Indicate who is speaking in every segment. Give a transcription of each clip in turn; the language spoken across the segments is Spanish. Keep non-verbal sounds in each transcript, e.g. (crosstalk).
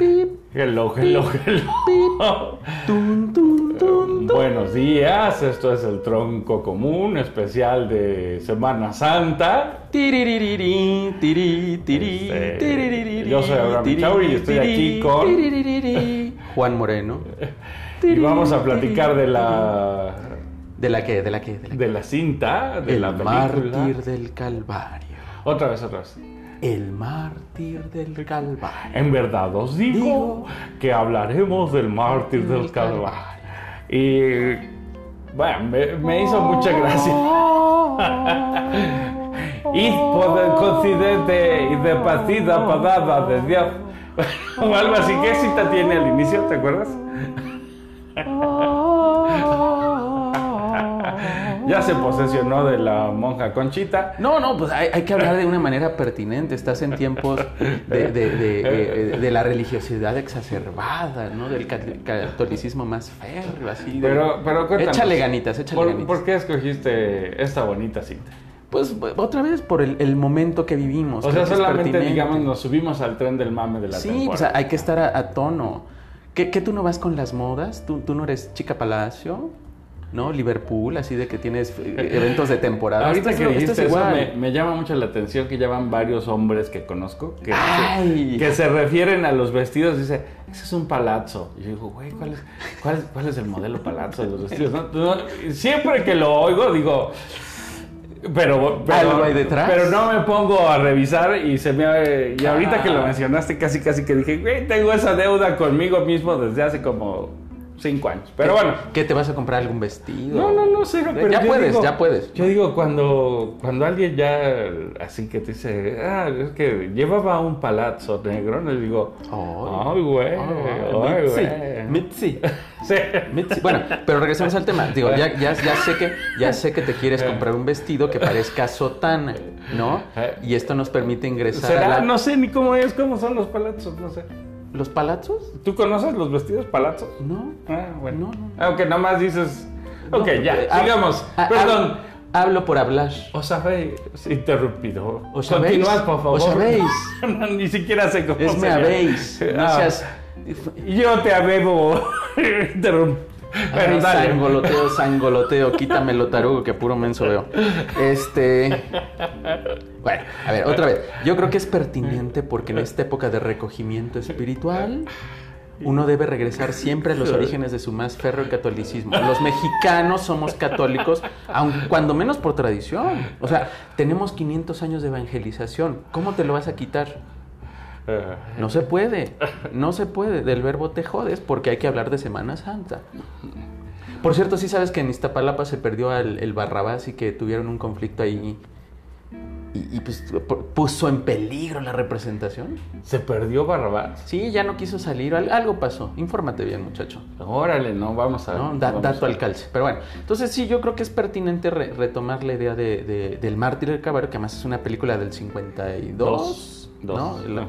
Speaker 1: Hello, hello, hello. Buenos días, esto es el Tronco Común, especial de Semana Santa. Este, yo soy Abraham Chauri y estoy aquí con (laughs)
Speaker 2: Juan Moreno.
Speaker 1: Y vamos a platicar de la
Speaker 2: ¿De la qué? ¿De la qué? ¿De la,
Speaker 1: de la cinta, de
Speaker 2: El
Speaker 1: la película.
Speaker 2: mártir del Calvario.
Speaker 1: Otra vez, otra vez.
Speaker 2: El mártir del Calvario.
Speaker 1: En verdad os digo,
Speaker 2: Digo
Speaker 1: que hablaremos del mártir del
Speaker 2: del
Speaker 1: Calvario. Y bueno, me, me hizo mucha gracia. (laughs) Y por el continente y de partida parada de Dios. (laughs) O algo así. ¿Qué cita tiene al inicio? ¿Te acuerdas? Ya se posesionó de la monja Conchita.
Speaker 2: No, no, pues hay, hay que hablar de una manera pertinente. Estás en tiempos de, de- de- eh, de la religiosidad exacerbada, ¿no? Del cat- catolicismo más férreo, así. de-
Speaker 1: Pero, pero cuéntanos,
Speaker 2: Échale ganitas, échale
Speaker 1: ¿por,
Speaker 2: ganitas.
Speaker 1: ¿Por qué escogiste esta bonita cinta?
Speaker 2: Pues otra vez por el, el momento que vivimos.
Speaker 1: O sea, solamente, digamos, nos subimos al tren del mame de la
Speaker 2: Sí,
Speaker 1: temporada.
Speaker 2: pues hay que estar a, a tono. ¿Qué, qué tú no vas con las modas? ¿Tú, tú no eres chica palacio? ¿No? Liverpool, así de que tienes eh, (laughs) eventos de temporada.
Speaker 1: Ahorita que
Speaker 2: es
Speaker 1: dijiste eso, me, me llama mucho la atención que ya van varios hombres que conozco que, se refieren a los vestidos. Dice, ese es un palazzo. Y yo digo, güey, ¿cuál es, cuál, es- cuál es el modelo palazzo de los vestidos? No, no, siempre que lo oigo, digo. Pero, pero,
Speaker 2: ¿Algo hay detrás?
Speaker 1: pero no me pongo a revisar y se me y ahorita que lo
Speaker 2: Ah.
Speaker 1: mencionaste casi casi que dije, güey, tengo esa deuda conmigo mismo desde hace como cinco años. Pero bueno,
Speaker 2: ¿Qué te vas a comprar algún vestido?
Speaker 1: no, no, no, cero, pero
Speaker 2: Ya puedes,
Speaker 1: digo-
Speaker 2: ya puedes.
Speaker 1: Yo digo, cuando, cuando alguien ya así que te dice, ah, es que llevaba un palazzo negro, le digo, ay, güey, ay,
Speaker 2: Mitzi,
Speaker 1: güey.
Speaker 2: Mitzi, (laughs)
Speaker 1: Sí.
Speaker 2: Mitzi. Bueno, pero regresemos al tema. Digo, ya, ya, ya sé que, ya sé que te quieres comprar un vestido que parezca sotana, ¿no? Y esto nos permite ingresar a
Speaker 1: ¿Será?
Speaker 2: la-
Speaker 1: No sé ni cómo es, cómo son los palazos, no sé.
Speaker 2: ¿Los palazos?
Speaker 1: ¿Tú conoces los vestidos palazos?
Speaker 2: No.
Speaker 1: Ah, bueno.
Speaker 2: No, no.
Speaker 1: Aunque nada más dices, ok, ya,
Speaker 2: eh, hab-
Speaker 1: digamos,
Speaker 2: ha-
Speaker 1: perdón.
Speaker 2: hab- Hablo por hablar.
Speaker 1: Os habéis interrumpido.
Speaker 2: ¿Os?
Speaker 1: Continuad, por favor.
Speaker 2: ¿Os habéis? (laughs)
Speaker 1: No, ni siquiera sé cómo
Speaker 2: Es me habéis. No
Speaker 1: Ah.
Speaker 2: seas.
Speaker 1: Yo te abebo. (laughs) Interrum- Pero dale.
Speaker 2: sangoloteo, sangoloteo, quítamelo tarugo que puro menso veo. Este. Bueno, a ver, otra vez. Yo creo que es pertinente porque en esta época de recogimiento espiritual. Uno debe regresar siempre a los orígenes de su más férreo catolicismo. Los mexicanos somos católicos, aun cuando menos por tradición. O sea, tenemos 500 años de evangelización. ¿Cómo te lo vas a quitar? No se puede, no se puede. Del verbo te jodes porque hay que hablar de Semana Santa. Por cierto, sí sabes que en Iztapalapa se perdió el, el Barrabás y que tuvieron un conflicto ahí y, y, pues pu- puso en peligro la representación.
Speaker 1: ¿Se perdió Barrabás?
Speaker 2: Sí, ya no quiso salir, al- algo pasó. Infórmate bien, muchacho.
Speaker 1: Órale, no, vamos a
Speaker 2: ¿no? Da-
Speaker 1: vamos
Speaker 2: dato
Speaker 1: a-
Speaker 2: al calce. Pero bueno, entonces sí, yo creo que es pertinente re- retomar la idea de, de- del Mártir del Caballo, que además es una película del 52.
Speaker 1: Dos, dos,
Speaker 2: ¿no? La-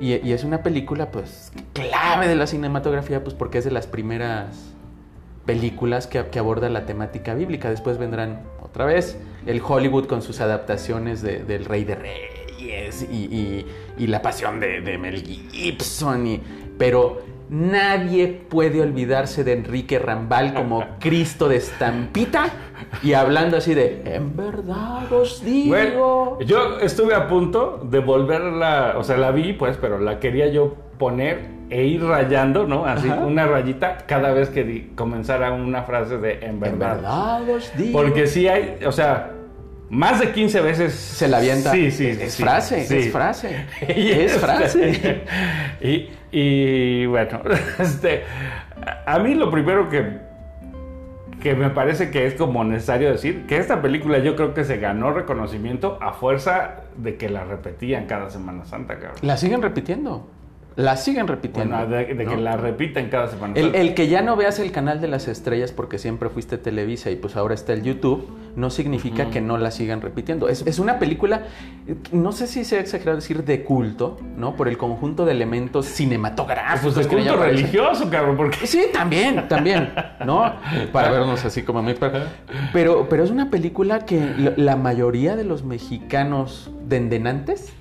Speaker 2: y, y es una película, pues, clave de la cinematografía, pues, porque es de las primeras películas que, que aborda la temática bíblica. Después vendrán otra vez el Hollywood con sus adaptaciones de- del Rey de Reyes y, y- y la pasión de, de Mel Gibson. y- pero nadie puede olvidarse de Enrique Rambal como (laughs) Cristo de estampita y hablando así de, en verdad os digo.
Speaker 1: Bueno, yo estuve a punto de volverla, o sea, la vi, pues, pero la quería yo poner e ir rayando, ¿no? Así,
Speaker 2: Ajá.
Speaker 1: una rayita cada vez que di- comenzara una frase de en
Speaker 2: en
Speaker 1: verdad.
Speaker 2: verdad os digo.
Speaker 1: Porque sí hay, o sea, más de 15 veces.
Speaker 2: Se la avienta.
Speaker 1: Sí, sí,
Speaker 2: Es
Speaker 1: sí,
Speaker 2: frase,
Speaker 1: sí. (laughs)
Speaker 2: es frase. Es frase.
Speaker 1: Y, y bueno, (laughs) este, a mí lo primero que, que me parece que es como necesario decir, que esta película yo creo que se ganó reconocimiento a fuerza de que la repetían cada Semana Santa, cabrón.
Speaker 2: La siguen repitiendo. La siguen repitiendo.
Speaker 1: Bueno, de, de que
Speaker 2: ¿no?
Speaker 1: la repitan cada Semana
Speaker 2: El, que ya no veas el canal de las estrellas porque siempre fuiste Televisa y pues ahora está el YouTube, no significa que no la sigan repitiendo. Es, es una película, no sé si sea exagerado decir de culto, ¿no? Por el conjunto de elementos cinematográficos.
Speaker 1: pues de culto religioso, cabrón, porque...
Speaker 2: Sí, también, también, ¿no? Para vernos así como muy... Pero, pero, pero es una película que la- la mayoría de los mexicanos dendenantes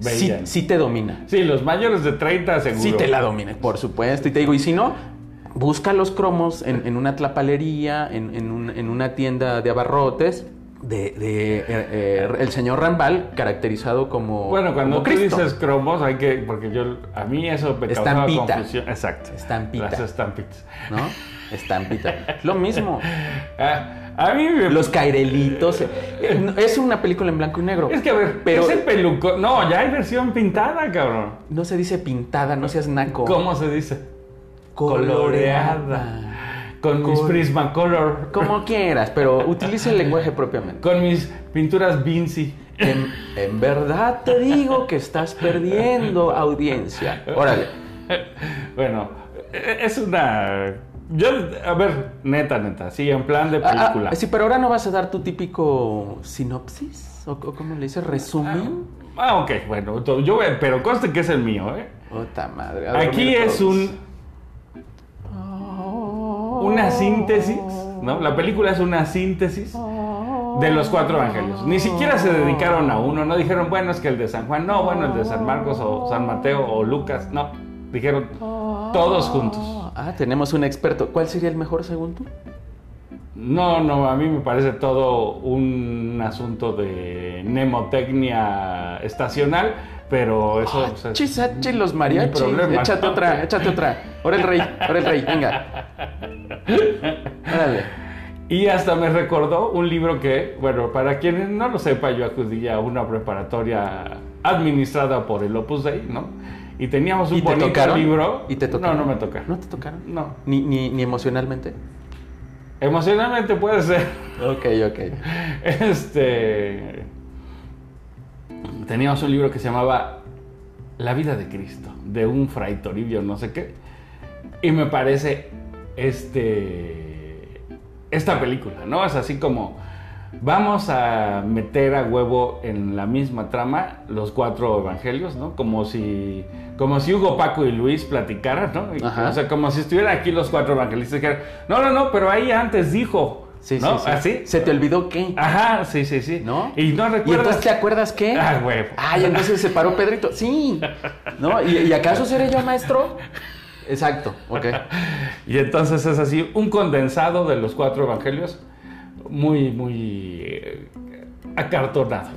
Speaker 2: sí, te domina.
Speaker 1: Sí, los mayores de 30 seguro.
Speaker 2: Sí te la domina, por supuesto. Y te digo, y si no, busca los cromos en, en una tlapalería, en, en un- en una tienda de abarrotes. De, de, eh, eh, el señor Rambal, caracterizado como,
Speaker 1: Bueno, cuando
Speaker 2: como
Speaker 1: tú
Speaker 2: Cristo.
Speaker 1: dices cromos, hay que. Porque yo. A mí eso me
Speaker 2: Estampita.
Speaker 1: confusión. Exacto.
Speaker 2: Estampita.
Speaker 1: Las estampitas.
Speaker 2: ¿no? Estampita. Lo mismo. (laughs)
Speaker 1: Ah, a mí me.
Speaker 2: Los cairelitos. eh, Es una película en blanco y negro.
Speaker 1: Es que a ver,
Speaker 2: pero
Speaker 1: ese pelucón. No, ya hay versión pintada, cabrón.
Speaker 2: no se dice pintada, no seas naco.
Speaker 1: ¿Cómo se dice?
Speaker 2: Coloreada.
Speaker 1: Con mis
Speaker 2: Col-
Speaker 1: Prismacolor.
Speaker 2: Como quieras, pero utilice el (laughs) lenguaje propiamente.
Speaker 1: Con mis pinturas Vinci.
Speaker 2: En, en verdad te digo que estás perdiendo audiencia. Órale. (laughs)
Speaker 1: Bueno, e- es una. Yo, a ver, neta, neta, sí, en plan de
Speaker 2: Ah, ah,
Speaker 1: película.
Speaker 2: sí, pero ahora no vas a dar tu típico sinopsis o, o cómo le dices resumen.
Speaker 1: Ah, ok, bueno, yo, voy- pero conste que es el mío, ¿eh?
Speaker 2: Puta madre.
Speaker 1: Aquí es
Speaker 2: todos.
Speaker 1: un, una síntesis, ¿no? La película es una síntesis de los cuatro evangelios. Ni siquiera se dedicaron a uno, no dijeron, bueno, es que el de San Juan, no, bueno, el de San Marcos o San Mateo o Lucas, no. Dijeron todos juntos.
Speaker 2: Ah, tenemos un experto. ¿Cuál sería el mejor según tú?
Speaker 1: No, no, a mí me parece todo un asunto de mnemotecnia estacional, pero eso pues, es
Speaker 2: Chis, achis, los mariachis. Échate otra, échate otra. Ahora el rey, ahora el rey, venga. Órale.
Speaker 1: Y hasta me recordó un libro que, bueno, para quienes no lo sepa, yo acudí a una preparatoria administrada por el Opus Dei, ¿no? Y teníamos un
Speaker 2: ¿Y
Speaker 1: bonito
Speaker 2: tocaron?
Speaker 1: libro.
Speaker 2: ¿Y te tocaron?
Speaker 1: No, no me tocaron.
Speaker 2: ¿No te tocaron?
Speaker 1: No.
Speaker 2: Ni, ni, ni emocionalmente.
Speaker 1: Emocionalmente puede ser.
Speaker 2: Ok, ok. (laughs)
Speaker 1: Este. Teníamos un libro que se llamaba La vida de Cristo, de un fray Toribio, no sé qué. Y me parece este. Esta película, ¿no? Es así como. Vamos a meter a huevo en la misma trama los cuatro evangelios, ¿no? Como si, como si Hugo, Paco y Luis platicaran, ¿no? Y-. O sea, como si estuvieran aquí los cuatro evangelistas y dijeran, no, no, no, pero ahí antes dijo,
Speaker 2: Sí,
Speaker 1: ¿no?
Speaker 2: sí, sí.
Speaker 1: Así.
Speaker 2: ¿Se te olvidó qué?
Speaker 1: Ajá, sí, sí, sí.
Speaker 2: ¿No?
Speaker 1: Y no
Speaker 2: ¿Y
Speaker 1: recuerdas.
Speaker 2: entonces te acuerdas qué?
Speaker 1: Ah, güey.
Speaker 2: Ay, entonces se paró Pedrito. Sí. ¿No? ¿Y, y acaso seré yo maestro? Exacto, ok. (laughs)
Speaker 1: Y entonces es así, un condensado de los cuatro evangelios, muy, muy eh, acartonado,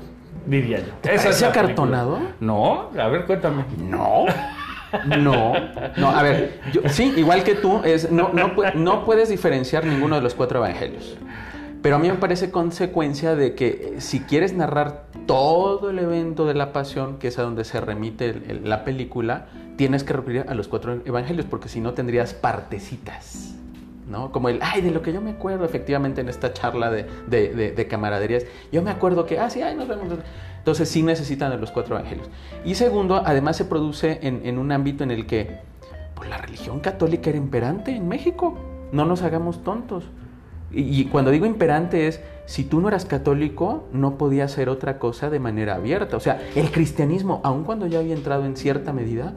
Speaker 1: diría yo.
Speaker 2: ¿Te
Speaker 1: Esa es
Speaker 2: parece
Speaker 1: la película.
Speaker 2: acartonado?
Speaker 1: No, a ver, cuéntame.
Speaker 2: No. No, no, a ver, yo, sí, igual que tú, es, no, no, no puedes diferenciar ninguno de los cuatro evangelios. Pero a mí me parece consecuencia de que eh, si quieres narrar todo el evento de la pasión, que es a donde se remite el- el- la película, tienes que recurrir a los cuatro evangelios, porque si no tendrías partecitas. ¿No? Como el, ay, de lo que yo me acuerdo efectivamente en esta charla de, de, de- de camaraderías, yo me acuerdo que, ah, sí, ay, nos vemos. Entonces sí necesitan de los cuatro evangelios. Y segundo, además se produce en, en un ámbito en el que pues, la religión católica era imperante en México. No nos hagamos tontos. Y, y cuando digo imperante es, si tú no eras católico, no podías hacer otra cosa de manera abierta. O sea, el cristianismo, aun cuando ya había entrado en cierta medida,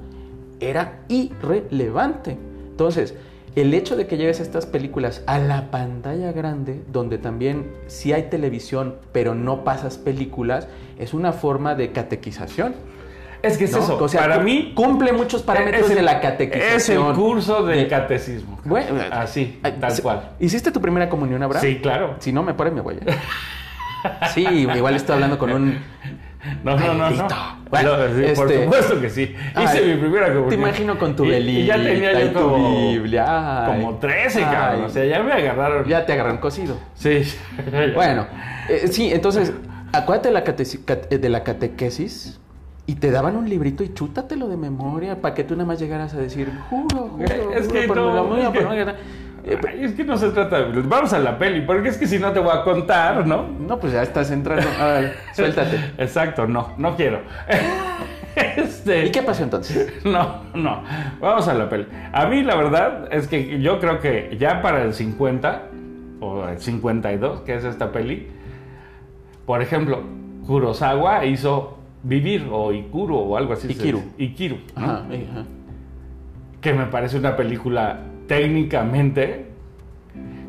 Speaker 2: era irrelevante. Entonces, el hecho de que lleves estas películas a la pantalla grande, donde también sí hay televisión, pero no pasas películas, es una forma de catequización.
Speaker 1: Es que es
Speaker 2: ¿no?
Speaker 1: eso,
Speaker 2: O sea,
Speaker 1: para mí
Speaker 2: cumple muchos parámetros
Speaker 1: es el-
Speaker 2: de la catequización.
Speaker 1: Es el curso del
Speaker 2: De-
Speaker 1: catecismo.
Speaker 2: Bueno,
Speaker 1: así, tal cual.
Speaker 2: ¿Hiciste tu primera comunión, Abraham?
Speaker 1: Sí, claro.
Speaker 2: Si no, me me voy. ¿eh? (laughs) Sí, igual estoy hablando con un...
Speaker 1: No, no, no, no.
Speaker 2: Maldito. Bueno,
Speaker 1: No, sí, Por
Speaker 2: este-
Speaker 1: supuesto que sí. Hice
Speaker 2: Ay,
Speaker 1: mi primera comunión.
Speaker 2: Te imagino con tu velita
Speaker 1: Y ya tenía yo
Speaker 2: tu
Speaker 1: como,
Speaker 2: Biblia. Ay.
Speaker 1: como 13, cabrón.
Speaker 2: Ay.
Speaker 1: O sea, ya me agarraron.
Speaker 2: Ya te agarran cocido.
Speaker 1: Sí. (laughs)
Speaker 2: Bueno, eh, sí, entonces, acuérdate de la, cateci- cat- eh, de la catequesis y te daban un librito y chútatelo de memoria para que tú nada más llegaras a decir, juro, juro,
Speaker 1: Es que
Speaker 2: por
Speaker 1: no,
Speaker 2: la muy-
Speaker 1: es que-
Speaker 2: por (laughs)
Speaker 1: Ay, es que no se trata de... Vamos a la peli, porque es que si no te voy a contar, ¿no?
Speaker 2: No, pues ya estás entrando. A ver, (laughs) suéltate.
Speaker 1: Exacto, no, no quiero. (laughs) Este...
Speaker 2: ¿Y qué pasó entonces? (laughs)
Speaker 1: No, no. Vamos a la peli. A mí la verdad es que yo creo que ya para el 50 o el 52, que es esta peli, por ejemplo, Kurosawa hizo Vivir o Ikuro o algo así.
Speaker 2: Ikiru.
Speaker 1: Ikiru, ¿no?
Speaker 2: Ajá, eh, ajá.
Speaker 1: que me parece una película técnicamente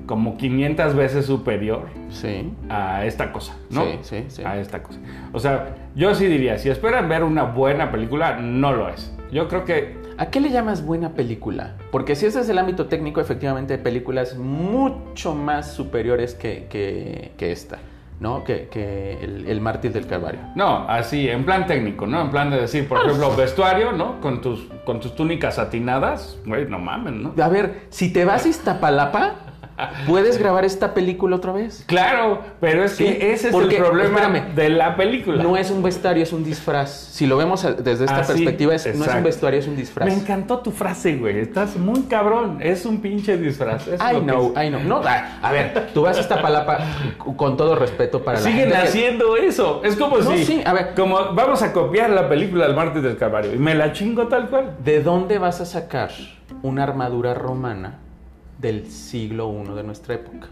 Speaker 1: como 500 veces superior
Speaker 2: Sí.
Speaker 1: a esta cosa, ¿no?
Speaker 2: Sí, sí, sí.
Speaker 1: A esta cosa. O sea, yo sí diría, si esperan ver una buena película, no lo es. Yo creo que
Speaker 2: ¿A qué le llamas buena película? Porque si ese es el ámbito técnico, efectivamente hay películas mucho más superiores que, que- que esta, ¿no? Que, que el, el Mártir del Calvario.
Speaker 1: No, así, en plan técnico, ¿no? En plan de decir, por ejemplo, vestuario, ¿no? Con tus, con tus túnicas satinadas, güey, no mames, ¿no?
Speaker 2: A ver, si te vas a Iztapalapa, ¿puedes grabar esta película otra vez?
Speaker 1: Claro, pero es
Speaker 2: Sí,
Speaker 1: que ese es
Speaker 2: porque,
Speaker 1: el problema
Speaker 2: espérame,
Speaker 1: de la película.
Speaker 2: No es un vestuario, es un disfraz. Si lo vemos desde esta perspectiva, es- no es un vestuario, es un disfraz.
Speaker 1: Me encantó tu frase, güey. Estás muy cabrón. Es un pinche disfraz. Es
Speaker 2: I know. I know. No, a, a ver, tú vas a Iztapalapa con todo respeto para la
Speaker 1: Siguen
Speaker 2: gente que-
Speaker 1: haciendo eso. Es como
Speaker 2: No,
Speaker 1: si.
Speaker 2: sí, a ver.
Speaker 1: Como vamos a copiar la película del Mártir del Calvario. Y me la chingo tal cual.
Speaker 2: ¿De dónde vas a sacar una armadura romana del siglo I de nuestra época?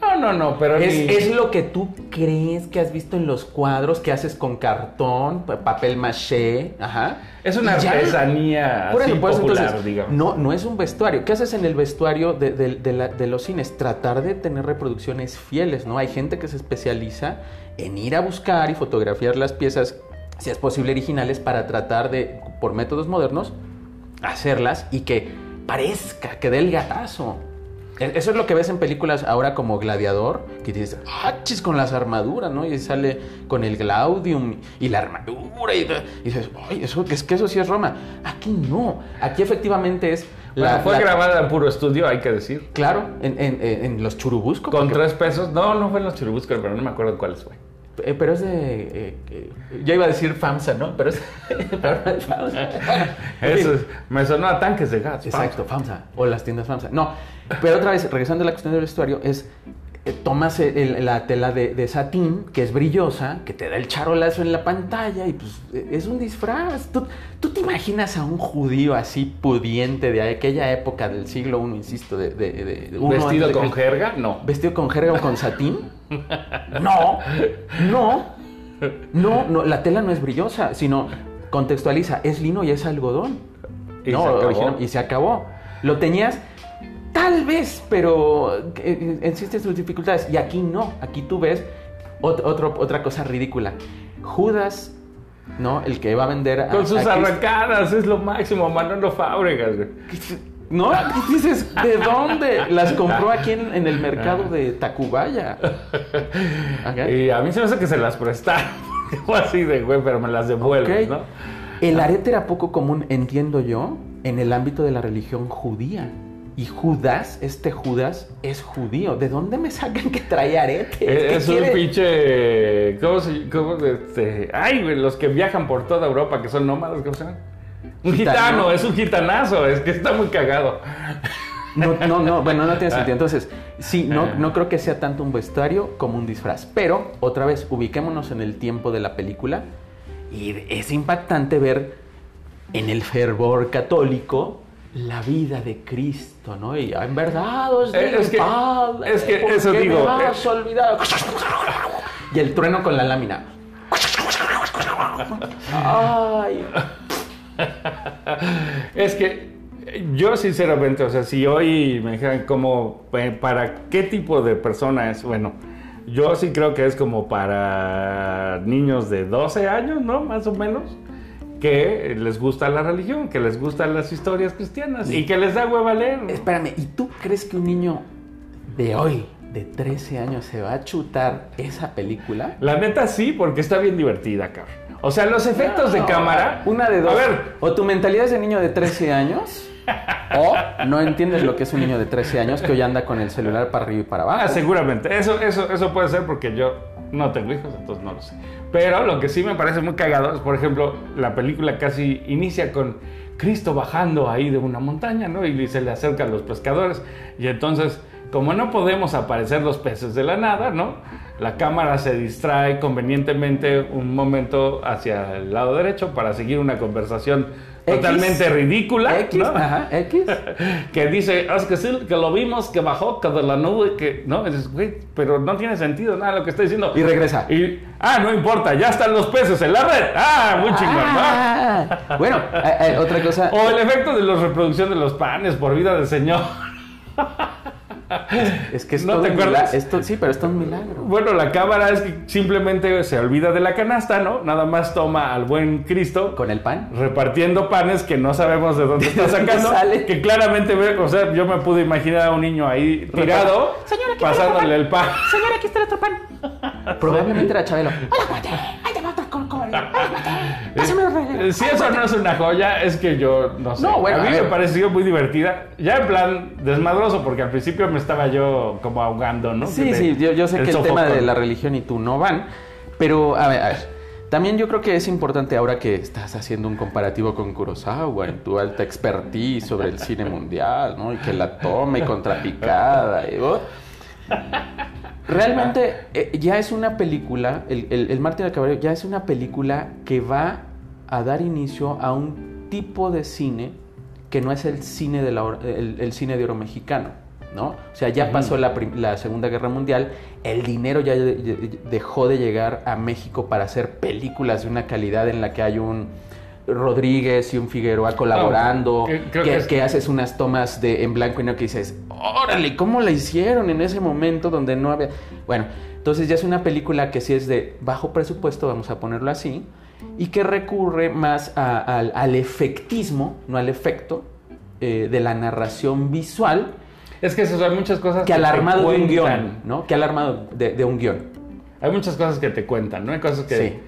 Speaker 1: No, no, no, pero
Speaker 2: Es,
Speaker 1: ni-
Speaker 2: es lo que tú crees que has visto en los cuadros que haces con cartón, pa- papel maché, ajá.
Speaker 1: es una
Speaker 2: ya.
Speaker 1: artesanía
Speaker 2: Por
Speaker 1: así popular,
Speaker 2: entonces,
Speaker 1: digamos.
Speaker 2: no, no es un vestuario. ¿Qué haces en el vestuario de, de- de la- de los cines? Tratar de tener reproducciones fieles, ¿no? Hay gente que se especializa en ir a buscar y fotografiar las piezas, si es posible, originales, para tratar de, por métodos modernos, hacerlas y que parezca, que dé el gatazo. E- Eso es lo que ves en películas ahora como Gladiador, que dices, ah, chis, con las armaduras, ¿no? Y sale con el Glaudium y la armadura y, y dices, ay, eso, es que eso sí es Roma. Aquí no, aquí efectivamente es
Speaker 1: Bueno,
Speaker 2: la...
Speaker 1: fue
Speaker 2: la-
Speaker 1: grabada en puro estudio, hay que decir.
Speaker 2: Claro, en, en- en- los Churubusco.
Speaker 1: Con
Speaker 2: porque-
Speaker 1: tres pesos. No, no fue en los churubuscos, pero no me acuerdo cuáles fue.
Speaker 2: Eh, pero es de... eh, eh, yo iba a decir FAMSA, ¿no? Pero es... (laughs) pero no es FAMSA. (laughs)
Speaker 1: Eso es- me sonó a tanques de gas.
Speaker 2: Exacto, FAMSA. O las tiendas FAMSA. No, pero otra vez, regresando a la cuestión del vestuario, es. Eh, tomas el- la tela de, de satín, que es brillosa, que te da el charolazo en la pantalla y pues eh, es un disfraz. ¿Tú, tú te imaginas a un judío así pudiente de aquella época del siglo I, insisto, de, de- de- uno
Speaker 1: ¿Vestido
Speaker 2: antes
Speaker 1: con jerga? No.
Speaker 2: ¿Vestido con jerga o con satín? (laughs) No, no, no, no, la tela no es brillosa, sino contextualiza, es lino y es algodón.
Speaker 1: Y
Speaker 2: no,
Speaker 1: se acabó.
Speaker 2: y se acabó. Lo tenías tal vez, pero eh, existen sus dificultades. Y aquí no, aquí tú ves otro- otra cosa ridícula. Judas, ¿no? El que va a vender a,
Speaker 1: Con sus
Speaker 2: a
Speaker 1: arrancadas, es lo máximo. Manolo Fábregas, güey.
Speaker 2: ¿No? Dices, ¿de dónde? Las compró aquí en, en el mercado de Tacubaya. (laughs)
Speaker 1: Y a mí se me hace que se las prestaron. (laughs) Fue así de, güey, pero me las devuelves. ¿no?
Speaker 2: El arete era poco común, entiendo yo, en el ámbito de la religión judía. Y Judas, este Judas, es judío. ¿De dónde me sacan que trae arete? ¿Qué
Speaker 1: Es, un pinche. ¿Cómo se cómo, este, Ay, güey, los que viajan por toda Europa, que son nómadas, ¿cómo se llaman? Un
Speaker 2: Gitano.
Speaker 1: es un gitanazo, es que está muy cagado.
Speaker 2: No, no, no, bueno, no tiene
Speaker 1: Ah.
Speaker 2: sentido. Entonces, sí, no, no creo que sea tanto un vestuario como un disfraz. Pero, otra vez, ubiquémonos en el tiempo de la película. Y es impactante ver en el fervor católico la vida de Cristo, ¿no? Y en verdad os
Speaker 1: Eh,
Speaker 2: digo,
Speaker 1: es que-
Speaker 2: Padre,
Speaker 1: es que
Speaker 2: ¿por
Speaker 1: eso digo,
Speaker 2: me
Speaker 1: eh.
Speaker 2: olvidado? Y el trueno con la lámina. Ay, (laughs)
Speaker 1: Es que yo sinceramente, o sea, si hoy me dijeran como eh, para qué tipo de persona es, bueno, yo sí creo que es como para niños de 12 años, ¿no? Más o menos, que les gusta la religión, que les gustan las historias cristianas y que les da hueva leer.
Speaker 2: Espérame, ¿y tú crees que un niño de hoy, de 13 años, se va a chutar esa película?
Speaker 1: La neta sí, porque está bien divertida, cabrón. O sea, los efectos de
Speaker 2: No,
Speaker 1: cámara.
Speaker 2: Una de dos.
Speaker 1: A ver,
Speaker 2: O tu mentalidad es de niño de 13 años, (laughs) o no entiendes lo que es un niño de 13 años que hoy anda con el celular para arriba y para abajo.
Speaker 1: Ah, seguramente. Eso, eso, eso puede ser porque yo no tengo hijos, entonces no lo sé. Pero lo que sí me parece muy cagado es, por ejemplo, la película casi inicia con Cristo bajando ahí de una montaña, ¿no? Y se le acercan los pescadores. Y entonces, como no podemos aparecer los peces de la nada, ¿no? La cámara se distrae convenientemente un momento hacia el lado derecho para seguir una conversación
Speaker 2: X.
Speaker 1: totalmente ridícula,
Speaker 2: X,
Speaker 1: ¿no?
Speaker 2: ajá, (laughs) X.
Speaker 1: que dice, "Ah, es que sí, que lo vimos, que bajó, que de la nube, que... No, dices, güey, pero no tiene sentido nada lo que está diciendo.
Speaker 2: Y regresa.
Speaker 1: Y, ah, no importa, ya están los peces en la red. Ah, muy chingón, ¿no?
Speaker 2: Ah, bueno, eh, eh, otra cosa.
Speaker 1: O el efecto de la reproducción de los panes por vida del Señor. (laughs) (laughs)
Speaker 2: Es que es
Speaker 1: ¿No
Speaker 2: todo
Speaker 1: te
Speaker 2: un
Speaker 1: acuerdas?
Speaker 2: Esto, sí, pero esto es un milagro.
Speaker 1: Bueno, la cámara es que simplemente se olvida de la canasta, ¿no? Nada más toma al buen Cristo
Speaker 2: Con el pan.
Speaker 1: repartiendo panes que no sabemos de dónde está (laughs)
Speaker 2: ¿De dónde
Speaker 1: sacando.
Speaker 2: sale?
Speaker 1: Que claramente, o sea, yo me pude imaginar a un niño ahí tirado,
Speaker 3: Señora, ¿qué
Speaker 1: pasándole el pan.
Speaker 3: Señora, aquí está el otro pan. (laughs)
Speaker 2: Probablemente era Chabelo.
Speaker 3: Hola, guate.
Speaker 1: Si eso no es una joya, es que yo no sé.
Speaker 2: No, bueno,
Speaker 1: a mí me pareció muy divertida. Ya en plan desmadroso, porque al principio me estaba yo como ahogando, ¿no?
Speaker 2: Sí, sí,
Speaker 1: de-
Speaker 2: yo, yo sé que el tema de la religión y tú no van, pero a ver, a ver, también yo creo que es importante ahora que estás haciendo un comparativo con Kurosawa en tu alta expertise sobre el cine mundial, ¿no? Y que la toma y contrapicada. y, oh. Realmente eh, ya es una película, el, el, el Mártir del Caballero ya es una película que va a dar inicio a un tipo de cine que no es el cine de, la, el, el cine de oro mexicano, ¿no? O sea, ya pasó la, Segunda Guerra Mundial, el dinero ya de- de- dejó de llegar a México para hacer películas de una calidad en la que hay un Rodríguez y un Figueroa colaborando,
Speaker 1: que- creo
Speaker 2: que,
Speaker 1: que es-
Speaker 2: que haces unas tomas de en blanco y negro que dices, órale, ¿cómo la hicieron en ese momento donde no había... Bueno, entonces ya es una película que sí es de bajo presupuesto, vamos a ponerlo así, y que recurre más a- al, al efectismo, no al efecto, eh, de la narración visual
Speaker 1: Es que eso, hay muchas cosas
Speaker 2: que al
Speaker 1: te
Speaker 2: armado de un guion, ¿no? Que al armado de, de un guion.
Speaker 1: Hay muchas cosas que te cuentan, ¿no? Hay cosas que,
Speaker 2: Sí.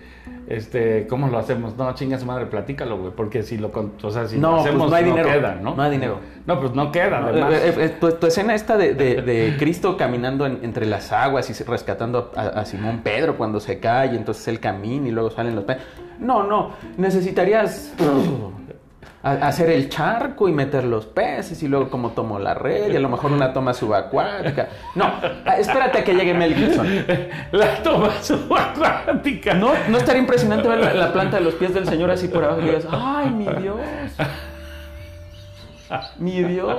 Speaker 1: este, ¿cómo lo hacemos? No, chinga su madre, platícalo, güey, porque si lo, o sea, si
Speaker 2: No,
Speaker 1: lo
Speaker 2: pues
Speaker 1: hacemos
Speaker 2: no hay dinero.
Speaker 1: queda, ¿no?
Speaker 2: No hay dinero.
Speaker 1: No, pues no queda,
Speaker 2: No,
Speaker 1: además.
Speaker 2: eh, eh, tu, tu escena esta de, de- de Cristo caminando en- entre las aguas y rescatando a, a Simón Pedro cuando se cae, y entonces él camina y luego salen los. No, no, necesitarías (coughs) hacer el charco y meter los peces y luego como tomó la red y a lo mejor una toma subacuática. No, ah, espérate a que llegue Mel Gibson. (laughs)
Speaker 1: La toma subacuática.
Speaker 2: No, no estaría impresionante ver la, la planta de los pies del Señor así por abajo y digas, ¡ay, mi Dios! ¡Mi Dios!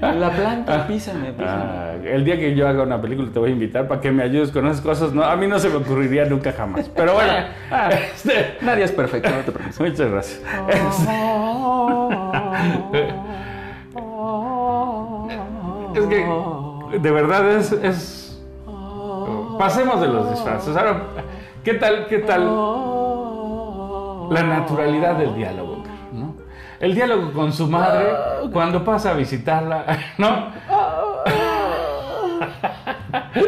Speaker 2: La planta, písame, písame.
Speaker 1: Ah, el día que yo haga una película te voy a invitar para que me ayudes con esas cosas. No, a mí no se me ocurriría nunca jamás. Pero bueno,
Speaker 2: Ah.
Speaker 1: este,
Speaker 2: Nadie es perfecto, no te preocupes.
Speaker 1: muchas gracias. Es que de verdad es, es- pasemos de los disfraces. Ahora, ¿qué tal, qué tal la naturalidad del diálogo? El diálogo con su madre cuando pasa a visitarla, (laughs) ¿no?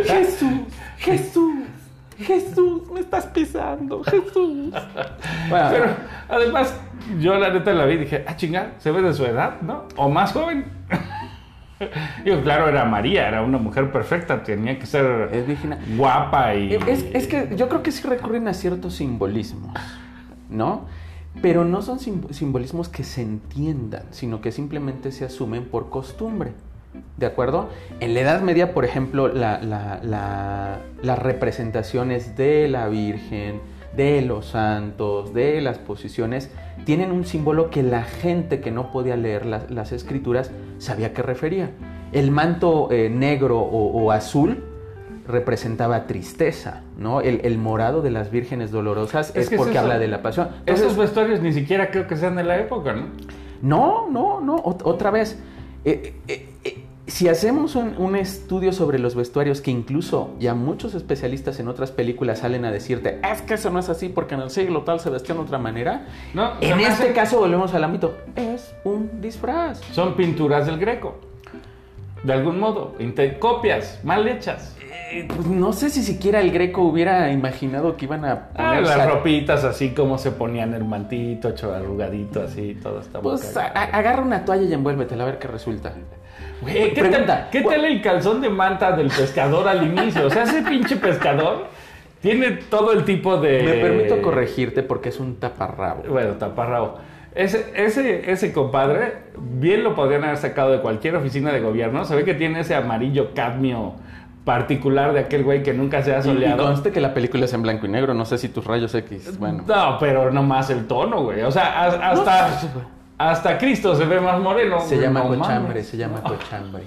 Speaker 2: Jesús, Jesús, Jesús, me estás pisando, Jesús. Bueno,
Speaker 1: Pero además, yo la neta la vi y dije, ah, chinga, se ve de su edad, ¿no? O más joven. (laughs) Digo, claro, era María, era una mujer perfecta, tenía que ser
Speaker 2: es
Speaker 1: guapa y...
Speaker 2: Es, es que yo creo que sí recurren a ciertos simbolismos, ¿no? Pero no son sim- simbolismos que se entiendan, sino que simplemente se asumen por costumbre. ¿De acuerdo? En la Edad Media, por ejemplo, la- la- la- las representaciones de la Virgen, de los santos, de las posiciones, tienen un símbolo que la gente que no podía leer las, escrituras sabía que refería. El manto eh, negro o azul representaba tristeza, ¿no? El, el morado de las vírgenes dolorosas
Speaker 1: Es
Speaker 2: es,
Speaker 1: que es
Speaker 2: porque habla de la pasión.
Speaker 1: Esos vestuarios ni siquiera creo que sean de la época, ¿no?
Speaker 2: no, no, no, ot- otra vez. Eh, eh, eh, si hacemos un, un estudio sobre los vestuarios, que incluso ya muchos especialistas en otras películas salen a decirte, es que eso no es así porque en el siglo tal se vestían de otra manera.
Speaker 1: No,
Speaker 2: en este
Speaker 1: hace-
Speaker 2: caso volvemos al ámbito, es un disfraz.
Speaker 1: Son pinturas del Greco. De algún modo, copias mal hechas.
Speaker 2: Eh, pues no sé si siquiera el Greco hubiera imaginado que iban a
Speaker 1: Ah,
Speaker 2: poner
Speaker 1: las ropitas así como se ponían el mantito, hecho arrugadito así, todo está
Speaker 2: Pues agarra una toalla y envuélvetela a ver qué resulta.
Speaker 1: Güey, ¿qué, tal, ¿qué tal el calzón de manta del pescador al inicio? O sea, ese pinche pescador tiene todo el tipo de...
Speaker 2: Me permito corregirte porque es un taparrabo.
Speaker 1: Bueno, taparrabo. Ese, ese, ese compadre, bien lo podrían haber sacado de cualquier oficina de gobierno. Se ve que tiene ese amarillo cadmio particular de aquel güey que nunca se ha
Speaker 2: Y, y
Speaker 1: soleado.
Speaker 2: conste que la película es en blanco y negro, no sé si tus rayos X, bueno.
Speaker 1: No, pero no más el tono, güey. O sea, has- hasta, hasta Cristo se ve más moreno.
Speaker 2: Se
Speaker 1: güey,
Speaker 2: llama
Speaker 1: no
Speaker 2: cochambre,
Speaker 1: mames.
Speaker 2: se llama cochambre.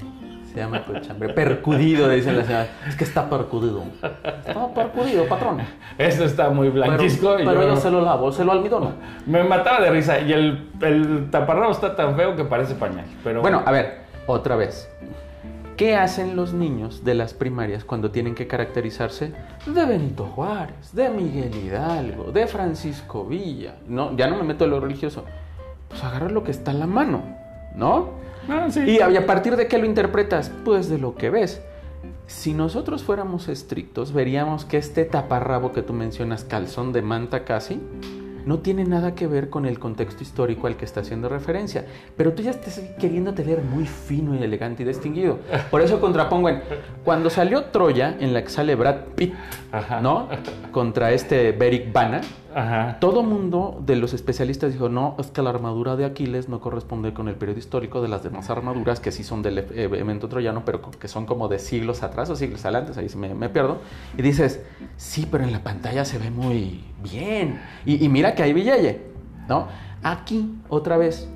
Speaker 2: Se llama cochambre. Percudido, dicen las señoras. Es que está percudido. Está percudido, patrón.
Speaker 1: Este está muy
Speaker 2: Pero,
Speaker 1: blanquisco.
Speaker 2: pero
Speaker 1: yo-
Speaker 2: yo se lo lavo, se lo almidono.
Speaker 1: Me mataba de risa. Y el, el taparrabo está tan feo que parece pañal. Pero
Speaker 2: Bueno, a ver, otra vez. ¿Qué hacen los niños de las primarias cuando tienen que caracterizarse de Benito Juárez, de Miguel Hidalgo, de Francisco Villa? No, ya no me meto en lo religioso. Pues agarra lo que está en la mano, ¿no?
Speaker 1: Ah, sí.
Speaker 2: Y a y a partir de qué lo interpretas? Pues de lo que ves. Si nosotros fuéramos estrictos, veríamos que este taparrabo que tú mencionas, calzón de manta casi, no tiene nada que ver con el contexto histórico al que está haciendo referencia. Pero tú ya estás queriéndote ver muy fino y elegante y distinguido. Por eso contrapongo en, cuando salió Troya, en la que sale Brad Pitt. ¿no? Contra este Beric Bana, Todo mundo de los especialistas dijo, no, es que la armadura de Aquiles no corresponde con el periodo histórico de las demás armaduras que sí son del e- evento troyano, pero que son como de siglos atrás o siglos adelante, ahí me, pierdo. Y dices, sí, pero en la pantalla se ve muy bien. Y, mira que hay Villelle, ¿no? Aquí, otra vez,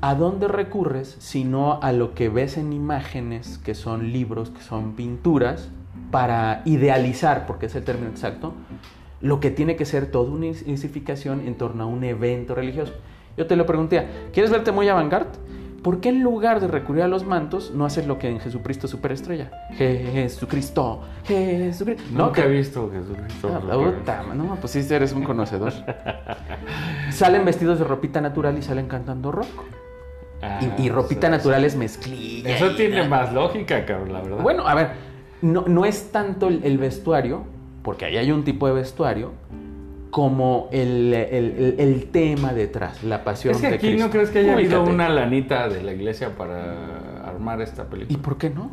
Speaker 2: ¿a dónde recurres si no a lo que ves en imágenes, que son libros, que son pinturas, para idealizar, porque es el término exacto, lo que tiene que ser toda una insificación en torno a un evento religioso? Yo te lo pregunté, ¿quieres verte muy avant-garde? ¿Por qué en lugar de recurrir a los mantos no haces lo que en Jesucristo Superestrella? Je- Jesucristo, Jesucristo.
Speaker 1: No, que he
Speaker 2: que-
Speaker 1: visto Jesucristo.
Speaker 2: Ah, puta, no, pues sí, eres un conocedor. (laughs) salen vestidos de ropita natural y salen cantando rock.
Speaker 1: Ah,
Speaker 2: Y, y ropita natural es mezclilla.
Speaker 1: Eso tiene más lógica, cabrón, la verdad.
Speaker 2: Bueno, a ver, no, no es tanto el, el vestuario, porque ahí hay un tipo de vestuario, como el, el- el- tema detrás, la pasión
Speaker 1: es que
Speaker 2: de
Speaker 1: aquí
Speaker 2: Cristo.
Speaker 1: no crees que haya habido una lanita de la iglesia para armar esta
Speaker 2: ¿Y
Speaker 1: película.
Speaker 2: por qué no?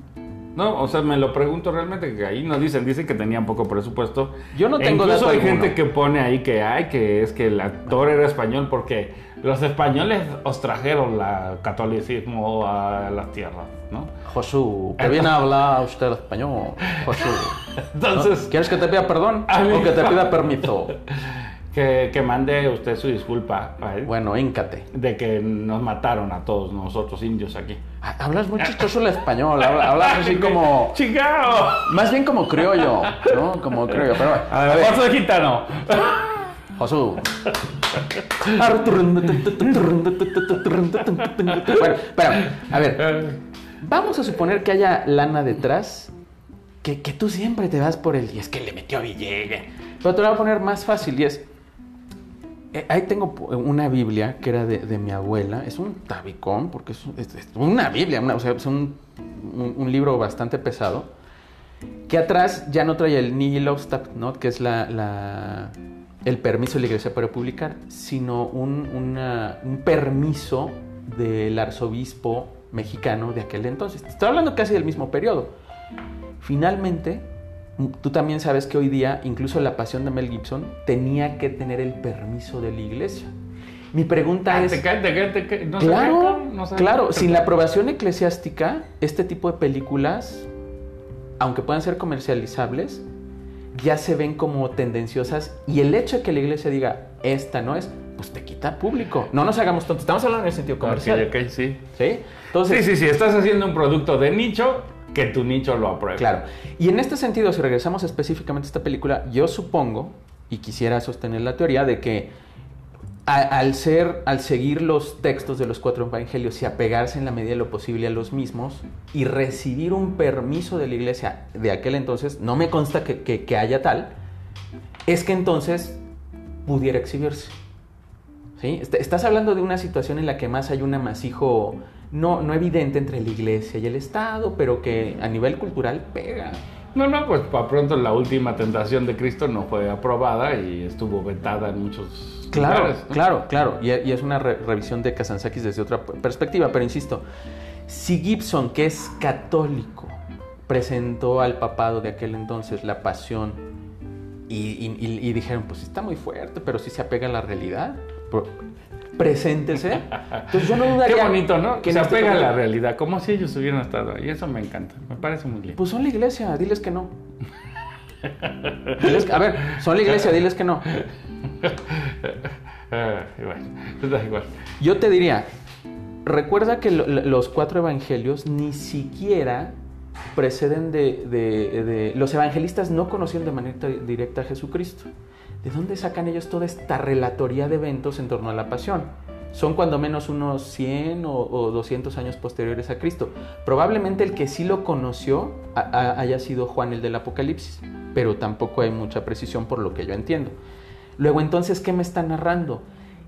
Speaker 1: No, o sea, me lo pregunto realmente, que ahí no dicen, dicen que tenían poco presupuesto.
Speaker 2: Yo no
Speaker 1: E
Speaker 2: tengo
Speaker 1: Incluso
Speaker 2: dato
Speaker 1: hay
Speaker 2: alguno.
Speaker 1: gente que pone ahí que hay, que es que el actor era español porque los españoles os trajeron la catolicismo a las tierras, ¿no?
Speaker 2: Josu, que bien habla usted español. Josu. (laughs)
Speaker 1: Entonces,
Speaker 2: ¿No? ¿Quieres que te pida perdón o que te pida permiso? (laughs)
Speaker 1: que, que mande usted su disculpa ¿vale?
Speaker 2: Bueno, íncate.
Speaker 1: de que nos mataron a todos nosotros indios aquí.
Speaker 2: Hablas muy chistoso el español, habla- (laughs) hablas así como...
Speaker 1: ¡Chingao!
Speaker 2: Más bien como criollo, ¿no? Como criollo, pero bueno.
Speaker 1: A ver, soy gitano.
Speaker 2: Josu. Bueno, espera, a ver, vamos a suponer que haya lana detrás, que, que tú siempre te vas por el, y es que le metió a Villegas. Pero te lo voy a poner más fácil y es, eh, ahí tengo una Biblia que era de, de mi abuela, es un tabicón, porque es, un- es- es una Biblia, una- o sea, es un, un- un libro bastante pesado, que atrás ya no trae el Nihil Obstat, ¿no? que es la, la- el permiso de la iglesia para publicar, sino un, una- un permiso del arzobispo mexicano de aquel entonces. Estoy hablando casi del mismo periodo. Finalmente, tú también sabes que hoy día, incluso la pasión de Mel Gibson tenía que tener el permiso de la iglesia. Mi pregunta
Speaker 1: Ah,
Speaker 2: es...
Speaker 1: te cae, te cae, te cae. No sabía,
Speaker 2: Claro,
Speaker 1: no
Speaker 2: claro, sin la aprobación eclesiástica, este tipo de películas, aunque puedan ser comercializables, ya se ven como tendenciosas y el hecho de que la iglesia diga, esta no es, pues te quita público. No nos hagamos tontos, estamos hablando en el sentido comercial.
Speaker 1: Ok, ok, sí.
Speaker 2: ¿Sí? Entonces,
Speaker 1: Sí, sí, sí, estás haciendo un producto de nicho, que tu nicho lo apruebe.
Speaker 2: Claro. Y en este sentido, si regresamos específicamente a esta película, yo supongo, y quisiera sostener la teoría, de que al ser, al seguir los textos de los cuatro evangelios y apegarse en la medida de lo posible a los mismos y recibir un permiso de la iglesia de aquel entonces, no me consta que, que- que haya tal, es que entonces pudiera exhibirse. ¿Sí? Est- Estás hablando de una situación en la que más hay un amasijo no, no evidente entre la iglesia y el Estado, pero que a nivel cultural pega.
Speaker 1: No, no, pues para pronto la última tentación de Cristo no fue aprobada y estuvo vetada en muchos
Speaker 2: Claro,
Speaker 1: lugares. ¿no?
Speaker 2: claro, claro. Y, y es una re- revisión de Kazantzakis desde otra perspectiva, pero insisto, si Gibson, que es católico, presentó al papado de aquel entonces la pasión y, y- y- y dijeron, pues está muy fuerte, pero sí se apega a la realidad, preséntese. Entonces yo no
Speaker 1: Qué
Speaker 2: dudaría
Speaker 1: bonito, ¿no?
Speaker 2: que
Speaker 1: se
Speaker 2: este
Speaker 1: apega a la realidad, como si ellos hubieran estado ahí. Eso me encanta, me parece muy bien.
Speaker 2: Pues son la iglesia, diles que no. Diles que- a ver, son la iglesia, diles que no. (laughs)
Speaker 1: Ah, bueno, pues da igual.
Speaker 2: Yo te diría, recuerda que lo- lo- los cuatro evangelios ni siquiera preceden de, de- de- Los evangelistas no conocieron de manera directa a Jesucristo. ¿De dónde sacan ellos toda esta relatoría de eventos en torno a la pasión? Son cuando menos unos 100 o, o 200 años posteriores a Cristo. Probablemente el que sí lo conoció haya sido Juan el del Apocalipsis, pero tampoco hay mucha precisión por lo que yo entiendo. Luego, entonces, ¿qué me está narrando?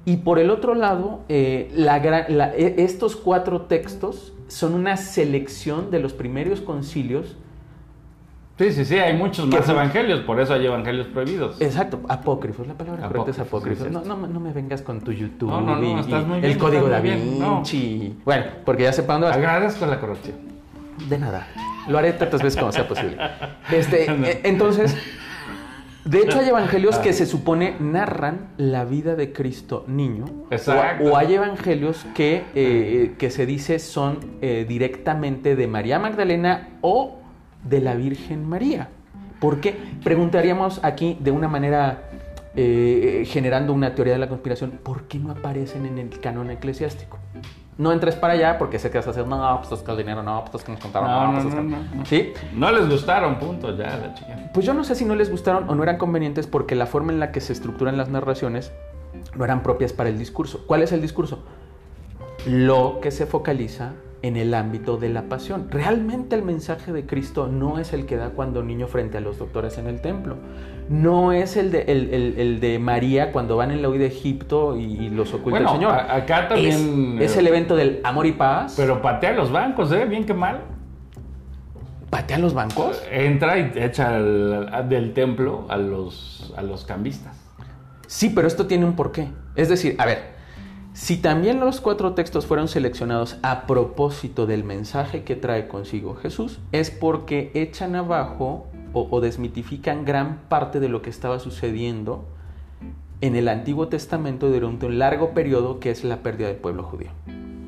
Speaker 2: Y por el otro lado, eh, e- estos cuatro textos son una selección de los primeros concilios
Speaker 1: Sí, sí, sí, hay muchos
Speaker 2: ¿Qué
Speaker 1: más evangelios, por eso hay evangelios prohibidos.
Speaker 2: Exacto, apócrifos, la palabra correcta es
Speaker 1: Apócrifos,
Speaker 2: no, no, no me vengas con tu YouTube
Speaker 1: No, no, no,
Speaker 2: y- y
Speaker 1: estás muy
Speaker 2: el código
Speaker 1: estás
Speaker 2: da
Speaker 1: muy bien, no.
Speaker 2: Vinci. Bueno, porque ya sepa dónde vas.
Speaker 1: Agradezco la corrección.
Speaker 2: De nada. Lo haré tantas veces como sea posible. (laughs) Este, eh, entonces, de hecho hay evangelios
Speaker 1: Ah.
Speaker 2: que se supone narran la vida de Cristo niño.
Speaker 1: Exacto.
Speaker 2: O, o hay evangelios que, eh, que se dice son eh, directamente de María Magdalena o de la Virgen María. ¿Por qué? Preguntaríamos aquí de una manera eh, generando una teoría de la conspiración, ¿por qué no aparecen en el canon eclesiástico? No entres para allá porque sé que vas a hacer, no, pues es que el dinero, no, pues es que nos contaron,
Speaker 1: No,
Speaker 2: no,
Speaker 1: no,
Speaker 2: pues es
Speaker 1: no,
Speaker 2: que-".
Speaker 1: no, no.
Speaker 2: ¿Sí?
Speaker 1: No les gustaron, punto, ya, la chica.
Speaker 2: Pues yo no sé si no les gustaron o no eran convenientes porque la forma en la que se estructuran las narraciones no eran propias para el discurso. ¿Cuál es el discurso? Lo que se focaliza en el ámbito de la pasión. Realmente el mensaje de Cristo no es el que da cuando niño frente a los doctores en el templo. No es el de, el, el- el de María cuando van en la huida de Egipto y, y los oculta
Speaker 1: Bueno,
Speaker 2: el Señor.
Speaker 1: acá también,
Speaker 2: Es, es
Speaker 1: eh,
Speaker 2: el evento del amor y paz.
Speaker 1: Pero patea los bancos, ¿eh? Bien que mal.
Speaker 2: ¿Patea los bancos?
Speaker 1: Entra y echa al- del templo a los, a los cambistas.
Speaker 2: Sí, pero esto tiene un porqué. Es decir, a ver, si también los cuatro textos fueron seleccionados a propósito del mensaje que trae consigo Jesús, es porque echan abajo o, desmitifican gran parte de lo que estaba sucediendo en el Antiguo Testamento durante un largo periodo que es la pérdida del pueblo judío.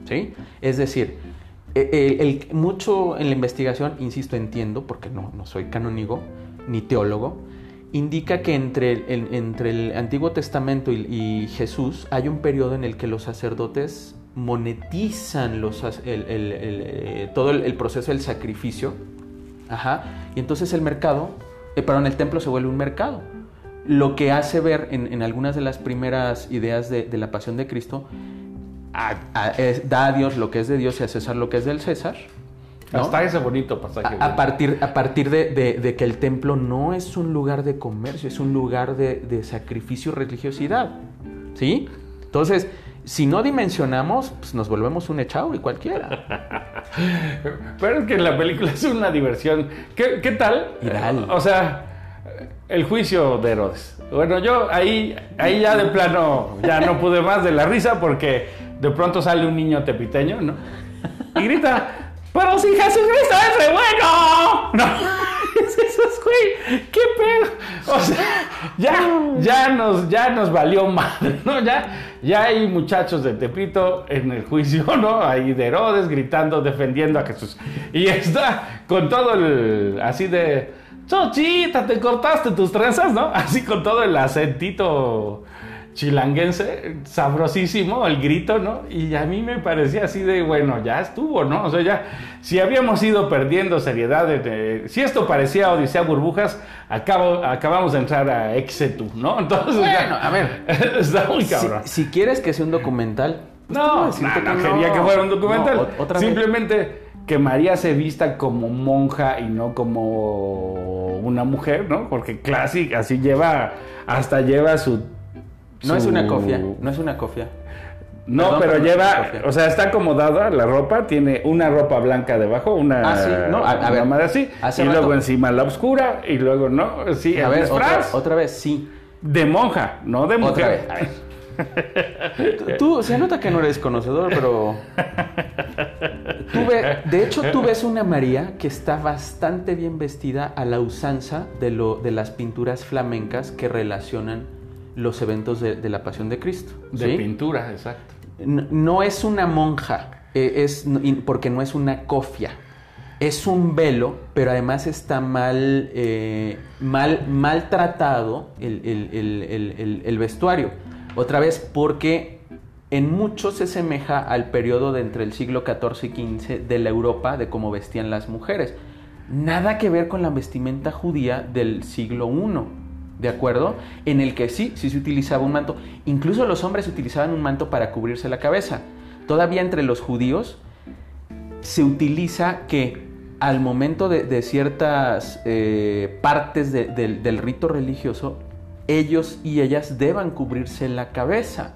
Speaker 2: ¿Sí? Es decir, e- el- el- mucho en la investigación, insisto, entiendo, porque no, no soy canónigo ni teólogo, indica que entre el, entre el Antiguo Testamento y, Jesús hay un periodo en el que los sacerdotes monetizan eh, todo el, proceso del sacrificio. Y entonces el mercado, eh, perdón, el templo se vuelve un mercado. Lo que hace ver en, algunas de las primeras ideas de, la pasión de Cristo, es- da a Dios lo que es de Dios y a César lo que es del César. ¿No?
Speaker 1: Hasta ese bonito pasaje.
Speaker 2: A, a partir, a partir de, de- de que el templo no es un lugar de comercio, es un lugar de, de sacrificio y religiosidad. ¿Sí? Entonces, si no dimensionamos, pues nos volvemos un echado y cualquiera. (laughs)
Speaker 1: Pero es que la película es una diversión. ¿Qué, qué tal?
Speaker 2: Ideal.
Speaker 1: O sea, el juicio de Herodes. Bueno, yo ahí, ahí ya de plano ya no pude más de la risa porque de pronto sale un niño tepiteño, ¿no? Y grita, pero si Jesucristo es re bueno. No, (laughs) es eso, güey. ¿Qué pedo? O sea, ya, ya nos, ya nos valió madre, ¿no? Ya, ya hay muchachos de Tepito en el juicio, (laughs) ¿no? Ahí de Herodes gritando, defendiendo a Jesús. Y está con todo el, así de, Chochita, te cortaste tus trenzas, ¿no? Así con todo el acentito chilanguense, sabrosísimo, el grito, ¿no? Y a mí me parecía así de, bueno, ya estuvo, ¿no? O sea, ya, si habíamos ido perdiendo seriedad, de- de- si esto parecía Odisea Burbujas, acabo, acabamos de entrar a Exetu, ¿no? Entonces,
Speaker 2: Bueno,
Speaker 1: ya-
Speaker 2: a ver. (laughs)
Speaker 1: está muy cabrón.
Speaker 2: si quieres que sea un documental, pues,
Speaker 1: No,
Speaker 2: ¿cómo
Speaker 1: no,
Speaker 2: decirte
Speaker 1: no,
Speaker 2: que
Speaker 1: quería que fuera un
Speaker 2: No,
Speaker 1: documental.
Speaker 2: o- otra vez.
Speaker 1: Simplemente que María se vista como monja y no como una mujer, ¿no? Porque Classic así lleva, hasta lleva su...
Speaker 2: No es una cofia, no es una cofia.
Speaker 1: No,
Speaker 2: Perdón,
Speaker 1: pero lleva, o sea, está acomodada la ropa, tiene una ropa blanca debajo, una
Speaker 2: Ah, sí, no, a- a ver,
Speaker 1: así, y
Speaker 2: rato-
Speaker 1: luego encima la oscura, y luego, ¿no? Sí,
Speaker 2: A ver,
Speaker 1: disfraz
Speaker 2: otra, otra vez, sí.
Speaker 1: de monja, no de mujer.
Speaker 2: Otra vez. A ver. Tú, se nota que no eres conocedor, pero. Tú ve- de hecho, tú ves una María que está bastante bien vestida a la usanza de, lo, de las pinturas flamencas que relacionan los eventos de, de la Pasión de Cristo.
Speaker 1: De pintura, exacto.
Speaker 2: No es una monja, eh, es, porque no es una cofia. Es un velo, pero además está mal, eh, mal, maltratado el, el- el- el- el- el vestuario. Otra vez, porque en mucho se semeja al periodo de entre el siglo XIV y XV de la Europa, de cómo vestían las mujeres. Nada que ver con la vestimenta judía del siglo I. ¿De acuerdo? En el que sí, sí se utilizaba un manto. Incluso los hombres utilizaban un manto para cubrirse la cabeza. Todavía entre los judíos se utiliza que al momento de, ciertas eh, partes de- del- del rito religioso, ellos y ellas deban cubrirse la cabeza.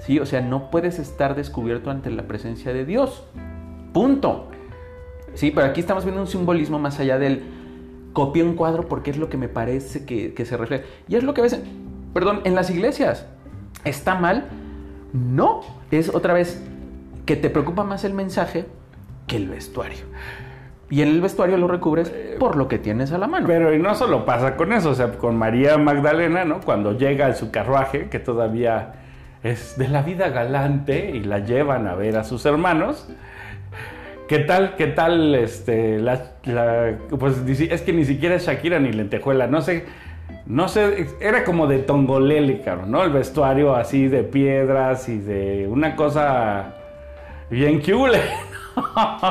Speaker 2: ¿Sí? O sea, no puedes estar descubierto ante la presencia de Dios. Punto. Sí, pero aquí estamos viendo un simbolismo más allá del copio un cuadro porque es lo que me parece que, que se refleja. Y es lo que ves, perdón, en las iglesias. ¿Está mal? No. Es otra vez que te preocupa más el mensaje que el vestuario. Y en el vestuario lo recubres por lo que tienes a la mano.
Speaker 1: Pero y no solo pasa con eso, o sea, con María Magdalena, ¿no? Cuando llega en su carruaje, que todavía es de la vida galante y la llevan a ver a sus hermanos. ¿Qué tal, qué tal, este, la, la- pues es que ni siquiera es Shakira ni lentejuela, no sé, no sé, era como de Tongolele, cabrón, ¿no? El vestuario así de piedras y de una cosa bien cule.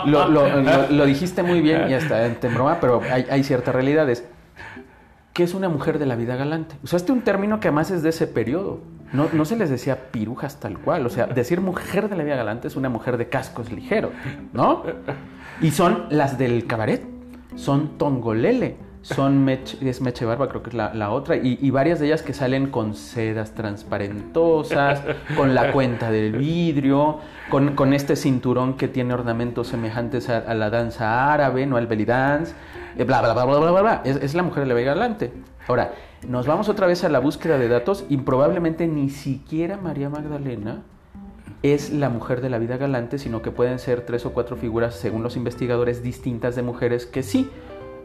Speaker 2: Lo, lo- lo- (laughs) lo dijiste muy bien y hasta en broma, pero hay, hay ciertas realidades. ¿Qué es una mujer de la vida galante? Usaste un término que además es de ese periodo. No, no se les decía pirujas tal cual. O sea, decir mujer de la vida galante es una mujer de cascos ligeros, ¿no? Y son las del cabaret. Son tongolele. Son Mech, es Meche Barba, creo que es la, otra. Y, varias de ellas que salen con sedas transparentosas, con la cuenta del vidrio, con, con este cinturón que tiene ornamentos semejantes a, la danza árabe, no al belly dance. eh, Bla, bla, bla, bla, bla, bla, bla. Es, es la mujer de la vida galante. Ahora, nos vamos otra vez a la búsqueda de datos y probablemente ni siquiera María Magdalena es la mujer de la vida galante, sino que pueden ser tres o cuatro figuras, según los investigadores, distintas de mujeres que sí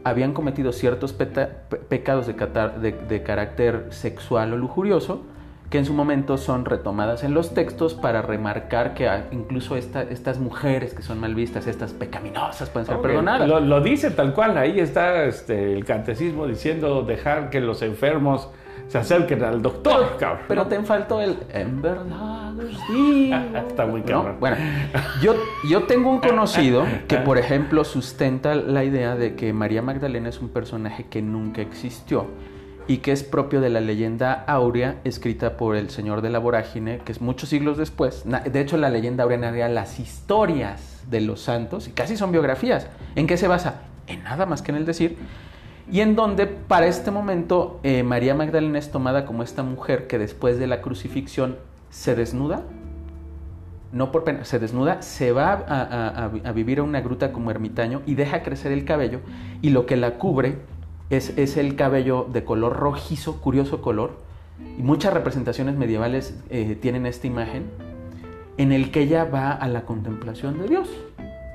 Speaker 2: habían cometido ciertos peta- pe- pecados de, catar- de- de carácter sexual o lujurioso, que en su momento son retomadas en los textos para remarcar que incluso esta- estas mujeres que son mal vistas, estas pecaminosas, pueden ser perdonadas.
Speaker 1: Lo, lo dice tal cual, ahí está este, el catecismo diciendo dejar que los enfermos se acerquen al doctor, cabrón.
Speaker 2: Pero te faltó el en verdad digo".
Speaker 1: Está muy
Speaker 2: ¿No?
Speaker 1: cabrón.
Speaker 2: Bueno, yo, yo tengo un conocido que, por ejemplo, sustenta la idea de que María Magdalena es un personaje que nunca existió y que es propio de la leyenda áurea escrita por el señor de la vorágine, que es muchos siglos después. De hecho, la leyenda áurea narra las historias de los santos y casi son biografías. ¿En qué se basa? En nada más que en el decir. Y en donde para este momento eh, María Magdalena es tomada como esta mujer que después de la crucifixión se desnuda, no por pena, se desnuda, se va a, vivir a una gruta como ermitaño y deja crecer el cabello y lo que la cubre es, es el cabello de color rojizo, curioso color, y muchas representaciones medievales eh, tienen esta imagen en el que ella va a la contemplación de Dios,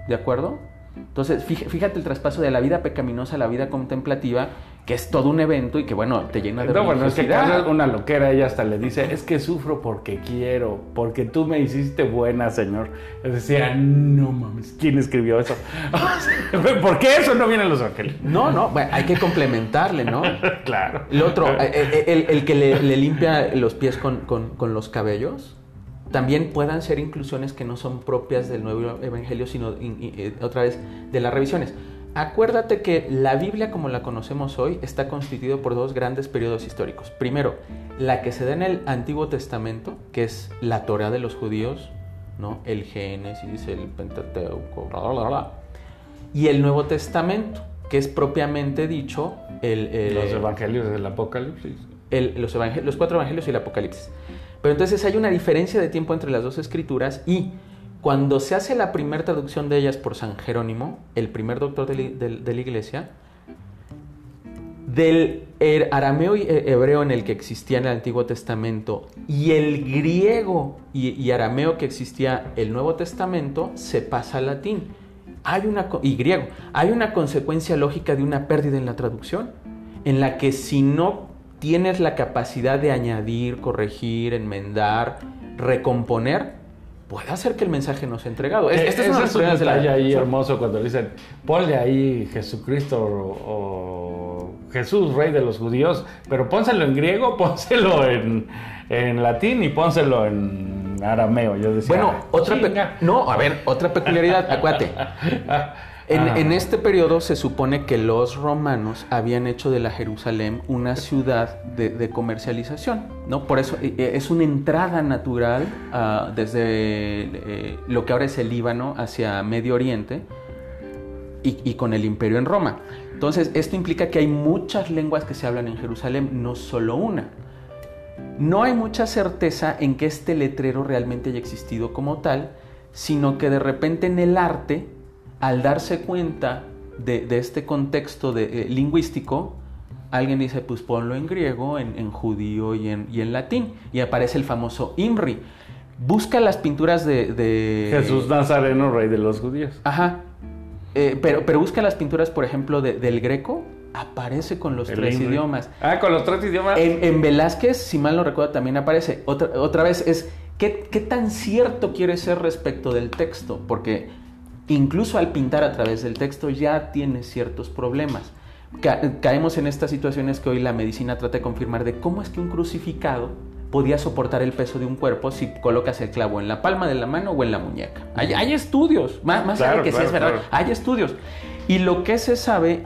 Speaker 2: ¿de acuerdo? Entonces, fíj- fíjate el traspaso de la vida pecaminosa a la vida contemplativa, que es todo un evento y que, bueno, te llena de
Speaker 1: No, bueno, es que acá es una loquera, ella hasta le dice, es que sufro porque quiero, porque tú me hiciste buena, Señor. Yo decía, no mames, ¿quién escribió eso? (laughs) ¿Por qué eso no viene en Los Ángeles?
Speaker 2: No, no, bueno, hay que complementarle, ¿no? (laughs)
Speaker 1: claro.
Speaker 2: El otro, eh, eh, el, el que le, le limpia los pies con, con- con los cabellos, también puedan ser inclusiones que no son propias del nuevo evangelio, sino in- in- eh, otra vez de las revisiones. Acuérdate que la Biblia como la conocemos hoy está constituido por dos grandes periodos históricos. Primero, la que se da en el Antiguo Testamento, que es la Torah de los judíos, ¿no? El Génesis, el Pentateuco, bla, bla, bla, bla. Y el Nuevo Testamento, que es propiamente dicho el, el-
Speaker 1: Los evangelios del Apocalipsis.
Speaker 2: el- los, evangel- los cuatro evangelios y el Apocalipsis. Pero entonces hay una diferencia de tiempo entre las dos escrituras y cuando se hace la primera traducción de ellas por San Jerónimo, el primer doctor de, la- iglesia, del er- arameo y he- hebreo en el que existía en el Antiguo Testamento y el griego y, y arameo que existía el Nuevo Testamento se pasa al latín. Hay una, y griego. Hay una consecuencia lógica de una pérdida en la traducción, en la que si no tienes la capacidad de añadir, corregir, enmendar, recomponer, puede hacer que el mensaje no sea entregado. Es- este es de
Speaker 1: es un
Speaker 2: de la-
Speaker 1: ahí hermoso cuando dicen, ponle ahí Jesucristo o, o Jesús, rey de los judíos, pero pónselo en griego, (laughs) pónselo en, en latín y pónselo en arameo. Yo decía,
Speaker 2: Bueno, otra pe- no, a ver, otra peculiaridad, acuérdate. (laughs) En,
Speaker 1: Ah.
Speaker 2: en este periodo se supone que los romanos habían hecho de la Jerusalén una ciudad de, de comercialización, ¿no? Por eso eh, eh, es una entrada natural ah, desde eh, lo que ahora es el Líbano hacia Medio Oriente y, y con el imperio en Roma. Entonces, esto implica que hay muchas lenguas que se hablan en Jerusalén, no solo una. No hay mucha certeza en que este letrero realmente haya existido como tal, sino que de repente en el arte, al darse cuenta de, de este contexto de- eh, lingüístico, alguien dice, pues ponlo en griego, en, en judío y en, y en latín, y aparece el famoso IMRI. Busca las pinturas de... de-
Speaker 1: Jesús Nazareno, rey de los judíos.
Speaker 2: Ajá. Eh, pero, pero busca las pinturas, por ejemplo, de- del greco, aparece con los
Speaker 1: El
Speaker 2: tres
Speaker 1: Imri.
Speaker 2: idiomas.
Speaker 1: Ah, con los tres idiomas.
Speaker 2: En, en Velázquez, si mal no recuerdo, también aparece. Otra, otra vez es, ¿qué, qué tan cierto quiere ser respecto del texto? Porque incluso al pintar a través del texto ya tiene ciertos problemas. Ca- caemos en estas situaciones que hoy la medicina trata de confirmar de cómo es que un crucificado podía soportar el peso de un cuerpo si colocas el clavo en la palma de la mano o en la muñeca. Hay, hay estudios, más, más allá
Speaker 1: Claro,
Speaker 2: de que sí es verdad,
Speaker 1: claro.
Speaker 2: hay estudios. Y lo que se sabe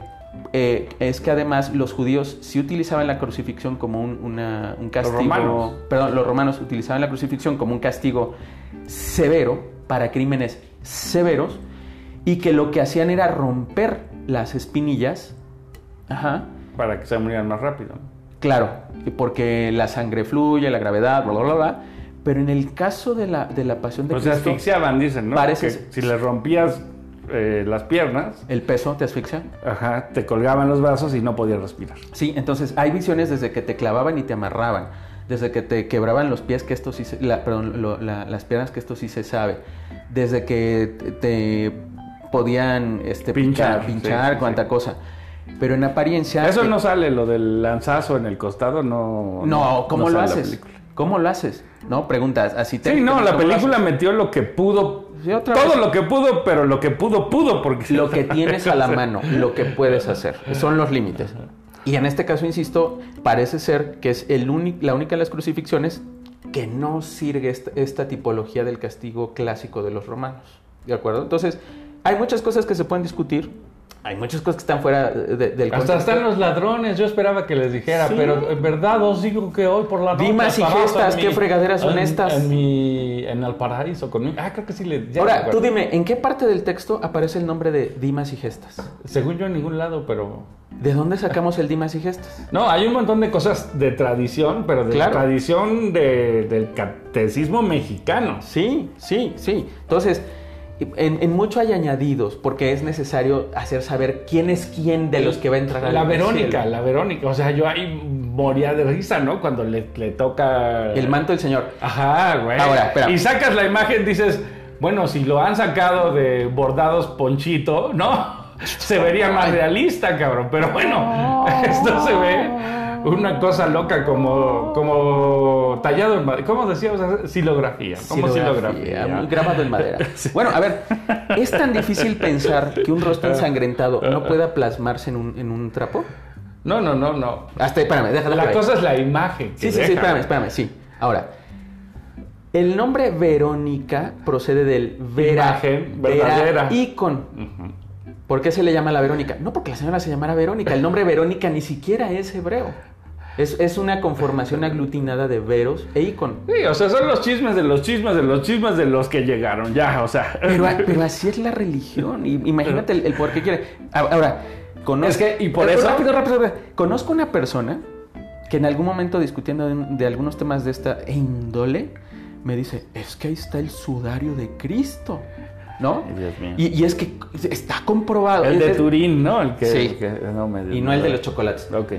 Speaker 2: eh, es que además los judíos sí utilizaban la crucifixión como un, una- un castigo.
Speaker 1: romanos.
Speaker 2: Perdón, los romanos utilizaban la crucifixión como un castigo severo para crímenes severos y que lo que hacían era romper las espinillas. Ajá.
Speaker 1: Para que se murieran más rápido.
Speaker 2: Claro, porque la sangre fluye, la gravedad, bla, bla, bla, bla. Pero en el caso de la, de la pasión de
Speaker 1: Pues se
Speaker 2: Cristo,
Speaker 1: asfixiaban, dicen, ¿no?
Speaker 2: Parece-
Speaker 1: Que si les rompías eh, las piernas,
Speaker 2: el peso te asfixia.
Speaker 1: ajá, te colgaban los brazos y no podías respirar.
Speaker 2: Sí, entonces hay visiones desde que te clavaban y te amarraban, desde que te quebraban los pies, que esto sí se, la- perdón, lo- la- las piernas, que esto sí se sabe, desde que te podían este,
Speaker 1: Pinchar,
Speaker 2: pinchar,
Speaker 1: sí,
Speaker 2: cuánta
Speaker 1: sí.
Speaker 2: cosa. Pero en apariencia...
Speaker 1: Eso
Speaker 2: eh,
Speaker 1: no sale, lo del lanzazo en el costado, no.
Speaker 2: No, ¿cómo
Speaker 1: no
Speaker 2: lo haces? ¿Cómo lo haces? ¿No? Preguntas así
Speaker 1: Sí, no, la
Speaker 2: ¿cómo lo
Speaker 1: película metió lo que pudo.
Speaker 2: Sí, otra
Speaker 1: todo
Speaker 2: vez.
Speaker 1: lo que pudo, pero lo que pudo, pudo, porque.
Speaker 2: lo que tienes a la (laughs) mano, lo que puedes hacer. Son los límites. Y en este caso, insisto, parece ser que es el la única de las crucifixiones que no sirve esta, esta tipología del castigo clásico de los romanos. ¿De acuerdo? Entonces, hay muchas cosas que se pueden discutir. Hay muchas cosas que están fuera de- de- del
Speaker 4: Hasta
Speaker 2: contexto.
Speaker 4: están los ladrones, yo esperaba que les dijera,
Speaker 2: Sí.
Speaker 4: pero en verdad os digo que hoy por la noche...
Speaker 2: Dimas y gestas, ¿qué fregaderas son
Speaker 4: en-
Speaker 2: estas?
Speaker 4: En mi... en el paraíso conmigo. Ah, creo que sí le...
Speaker 2: Ahora, tú dime, ¿en qué parte del texto aparece el nombre de Dimas y Gestas?
Speaker 4: Según yo en ningún lado, pero...
Speaker 2: ¿De dónde sacamos el Dimas y Gestas?
Speaker 1: No, hay un montón de cosas de tradición, pero de
Speaker 2: Claro.
Speaker 1: tradición de- del catecismo mexicano.
Speaker 2: Sí, sí, sí. Entonces, en, en mucho hay añadidos, porque es necesario hacer saber quién es quién de los que va a entrar al
Speaker 1: La Verónica,
Speaker 2: cielo.
Speaker 1: la Verónica. O sea, yo ahí moría de risa, ¿no? Cuando le, le toca.
Speaker 2: El manto del Señor.
Speaker 1: Ajá, güey.
Speaker 2: Ahora, espera.
Speaker 1: Y sacas la imagen, dices, bueno, si lo han sacado de bordados ponchito, ¿no? (laughs) Se vería más realista, cabrón. Pero bueno, (laughs) esto se ve una cosa loca como, como tallado en madera. ¿Cómo decíamos? Silografía. Como silografía.
Speaker 2: Silografía, grabado en madera. (laughs) Bueno, a ver, ¿es tan difícil pensar que un rostro ensangrentado no pueda plasmarse en un, en un trapo?
Speaker 1: No, no, no, no.
Speaker 2: Hasta, espérame, déjala
Speaker 1: La cosa es la imagen. que
Speaker 2: Sí, sí, sí, espérame, espérame, sí. Ahora, el nombre Verónica procede del Vera,
Speaker 1: Imagen verdadera.
Speaker 2: Icon.
Speaker 1: Ujú.
Speaker 2: ¿Por qué se le llama la Verónica? No porque la señora se llamara Verónica. El nombre Verónica ni siquiera es hebreo. Es, es una conformación aglutinada de veros e icon.
Speaker 1: Sí, o sea, son los chismes de los chismes de los chismes de los que llegaron, ya, o sea.
Speaker 2: Pero, (laughs) pero así es la religión. Y- Imagínate el, el por qué quiere. Ahora, conozco.
Speaker 1: Es que, y por eso-
Speaker 2: Rápido, rápido, rápido. Conozco una persona que en algún momento discutiendo de, de algunos temas de esta índole, me dice: Es que ahí está el sudario de Cristo. ¿No?
Speaker 1: Dios mío.
Speaker 2: Y, y es que está comprobado.
Speaker 1: El de- Turín, ¿no? El que,
Speaker 2: Sí.
Speaker 1: el que- no me
Speaker 2: Y no el de los chocolates.
Speaker 1: Ok.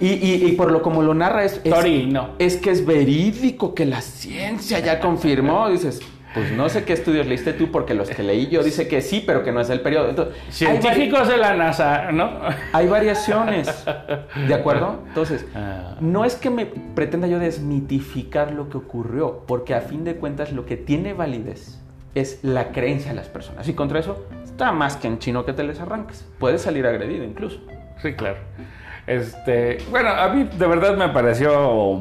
Speaker 2: Y, y- y por lo como lo narra es, es,
Speaker 1: Torino.
Speaker 2: es que es verídico, que la ciencia ya confirmó. (laughs) Dices, pues no sé qué estudios leíste tú, porque los que leí yo dice que sí, pero que no es del periodo. Entonces,
Speaker 1: Científicos de la NASA, ¿no?
Speaker 2: hay variaciones, ¿de acuerdo? Entonces,
Speaker 1: Ah.
Speaker 2: no es que me pretenda yo desmitificar lo que ocurrió, porque a fin de cuentas lo que tiene validez es la creencia de las personas. Y contra eso, está más que en chino que te les arranques. Puedes salir agredido incluso.
Speaker 1: Sí, claro. Este, bueno, a mí de verdad me pareció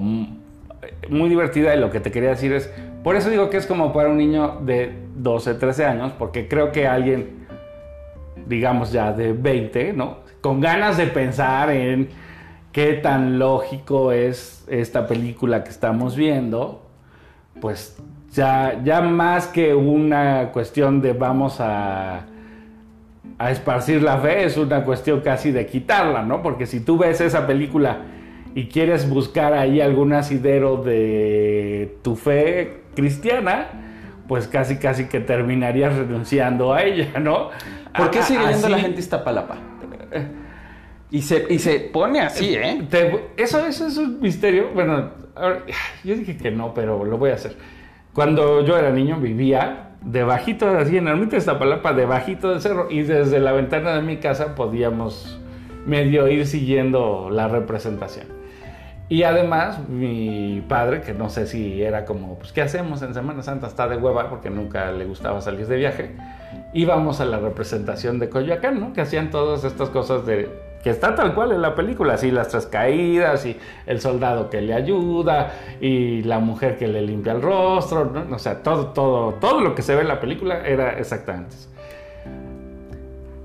Speaker 1: muy divertida y lo que te quería decir es, por eso digo que es como para un niño de 12, 13 años, porque creo que alguien digamos ya de 20, ¿no? Con ganas de pensar en qué tan lógico es esta película que estamos viendo, pues ya, ya más que una cuestión de vamos a, a esparcir la fe, es una cuestión casi de quitarla, ¿no? Porque si tú ves esa película y quieres buscar ahí algún asidero de tu fe cristiana, pues casi casi que terminarías renunciando a ella, ¿no?
Speaker 2: ¿Por qué sigue yendo la gente Iztapalapa? Y se, y se pone así, ¿eh?
Speaker 1: Te- eso, eso es un misterio. Bueno, yo dije que no, pero lo voy a hacer. Cuando yo era niño vivía debajito, así en Ermita de Iztapalapa, debajito del cerro, y desde la ventana de mi casa podíamos medio ir siguiendo la representación. Y además, mi padre, que no sé si era como, pues, ¿qué hacemos en Semana Santa? Está de hueva porque nunca le gustaba salir de viaje. Íbamos a la representación de Coyoacán, ¿no? Que hacían todas estas cosas de, que está tal cual en la película, así las tres caídas y el soldado que le ayuda y la mujer que le limpia el rostro, ¿no? O sea, todo, todo, todo lo que se ve en la película era exactamente eso.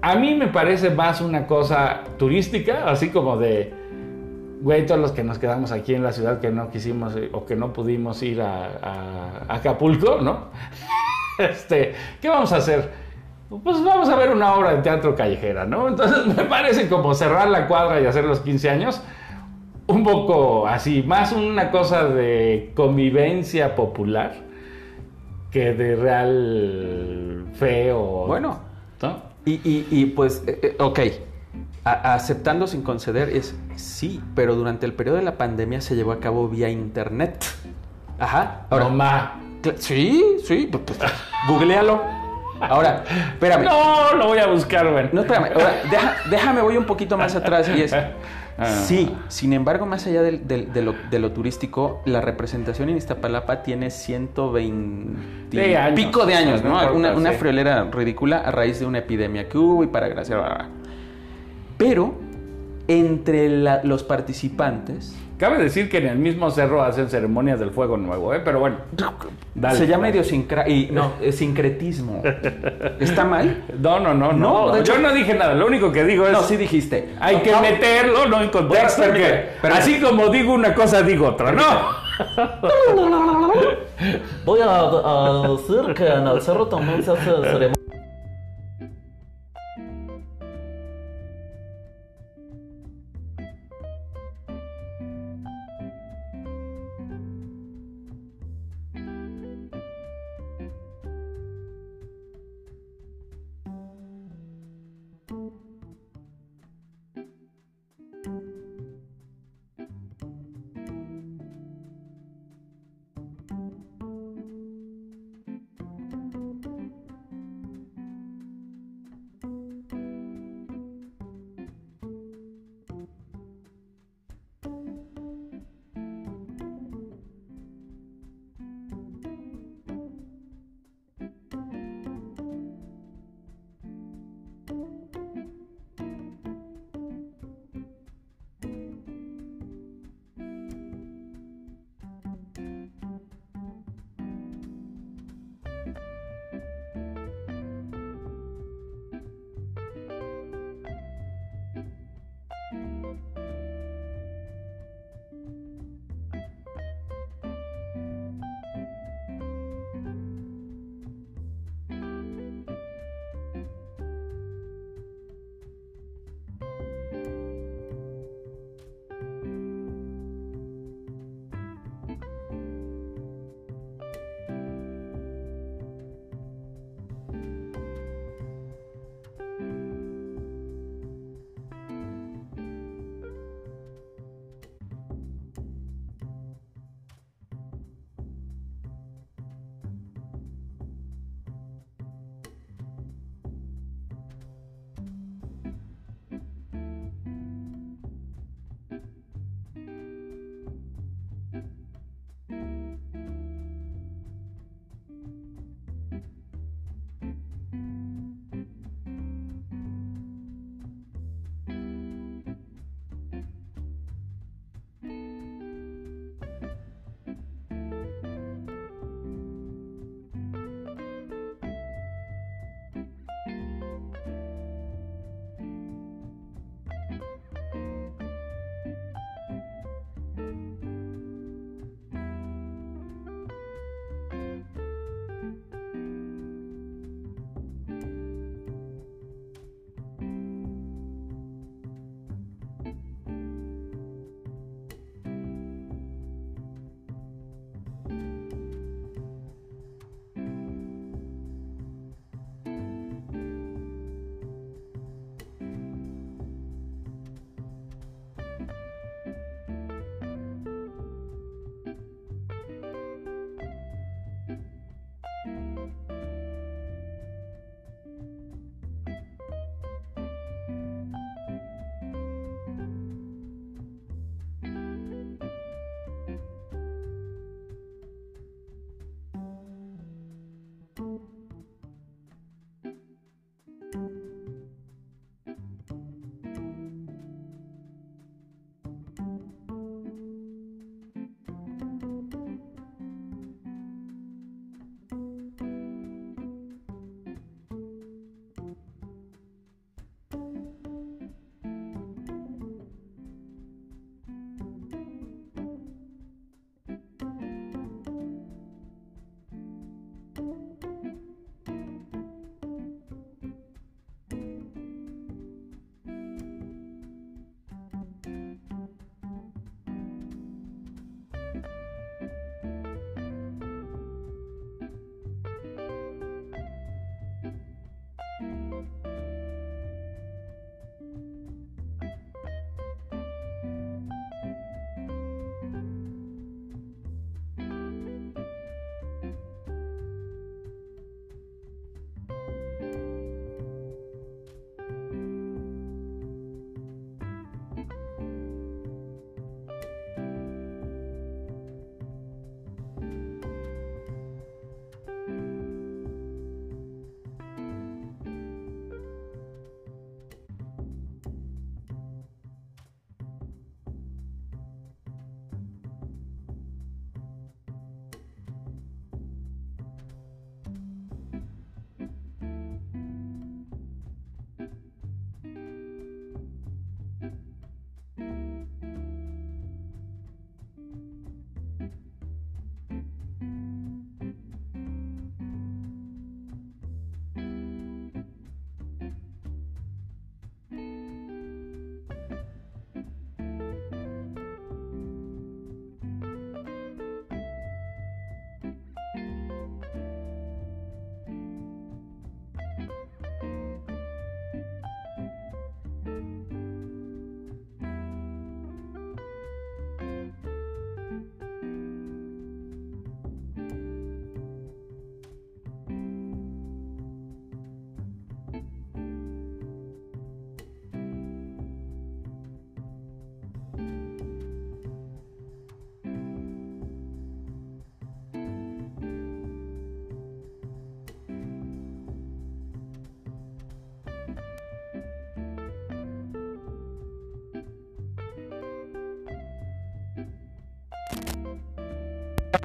Speaker 1: A mí me parece más una cosa turística, así como de, güey, todos los que nos quedamos aquí en la ciudad que no quisimos eh, o que no pudimos ir a, a- Acapulco, ¿no? (laughs) Este, ¿qué vamos a hacer? Pues vamos a ver una obra de teatro callejera, ¿no? Entonces (laughs) me parece como cerrar la cuadra y hacer los 15 años, un poco así, más una cosa de convivencia popular que de real fe o...
Speaker 2: Bueno.
Speaker 1: ¿no?
Speaker 2: Y, y- y, pues, eh, eh, ok, A- aceptando sin conceder es sí, pero durante el periodo de la pandemia se llevó a cabo vía internet. Ajá. Ahora,
Speaker 1: No, ma.
Speaker 2: cla- sí, sí, pues, pues, googlealo. Ahora, espérame.
Speaker 1: No, lo voy a buscar, güey.
Speaker 2: No, espérame. Ahora, deja- déjame, voy un poquito más atrás y es. (laughs) Sí, sin embargo, más allá de, lo, de lo turístico, la representación en Iztapalapa tiene 120 y
Speaker 1: De años,
Speaker 2: pico de años,
Speaker 1: no
Speaker 2: una una
Speaker 1: sí.
Speaker 2: friolera ridícula a raíz de una epidemia que hubo y para gracia. Pero, entre la- los participantes,
Speaker 1: Cabe decir que en el mismo cerro hacen ceremonias del fuego nuevo, ¿eh? Pero bueno. Dale.
Speaker 2: se llama idiosincra y no, es sincretismo. ¿Está mal?
Speaker 1: No, no, no, no.
Speaker 2: No, de hecho-
Speaker 1: Yo no dije nada. Lo único que digo es.
Speaker 2: No, sí dijiste.
Speaker 1: Hay que
Speaker 2: No,
Speaker 1: meterlo, no en contexto.
Speaker 2: Bueno, permíteme.
Speaker 1: así como digo una cosa, digo otra, ¿no?
Speaker 5: Voy a, a decir que en el cerro también se hace ceremonia. (laughs)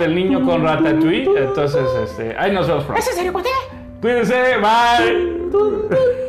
Speaker 1: El niño con Ratatouille. Entonces, este, ahí nos vemos pronto.
Speaker 3: ¿Es en serio, cuate?
Speaker 1: Cuídense, bye.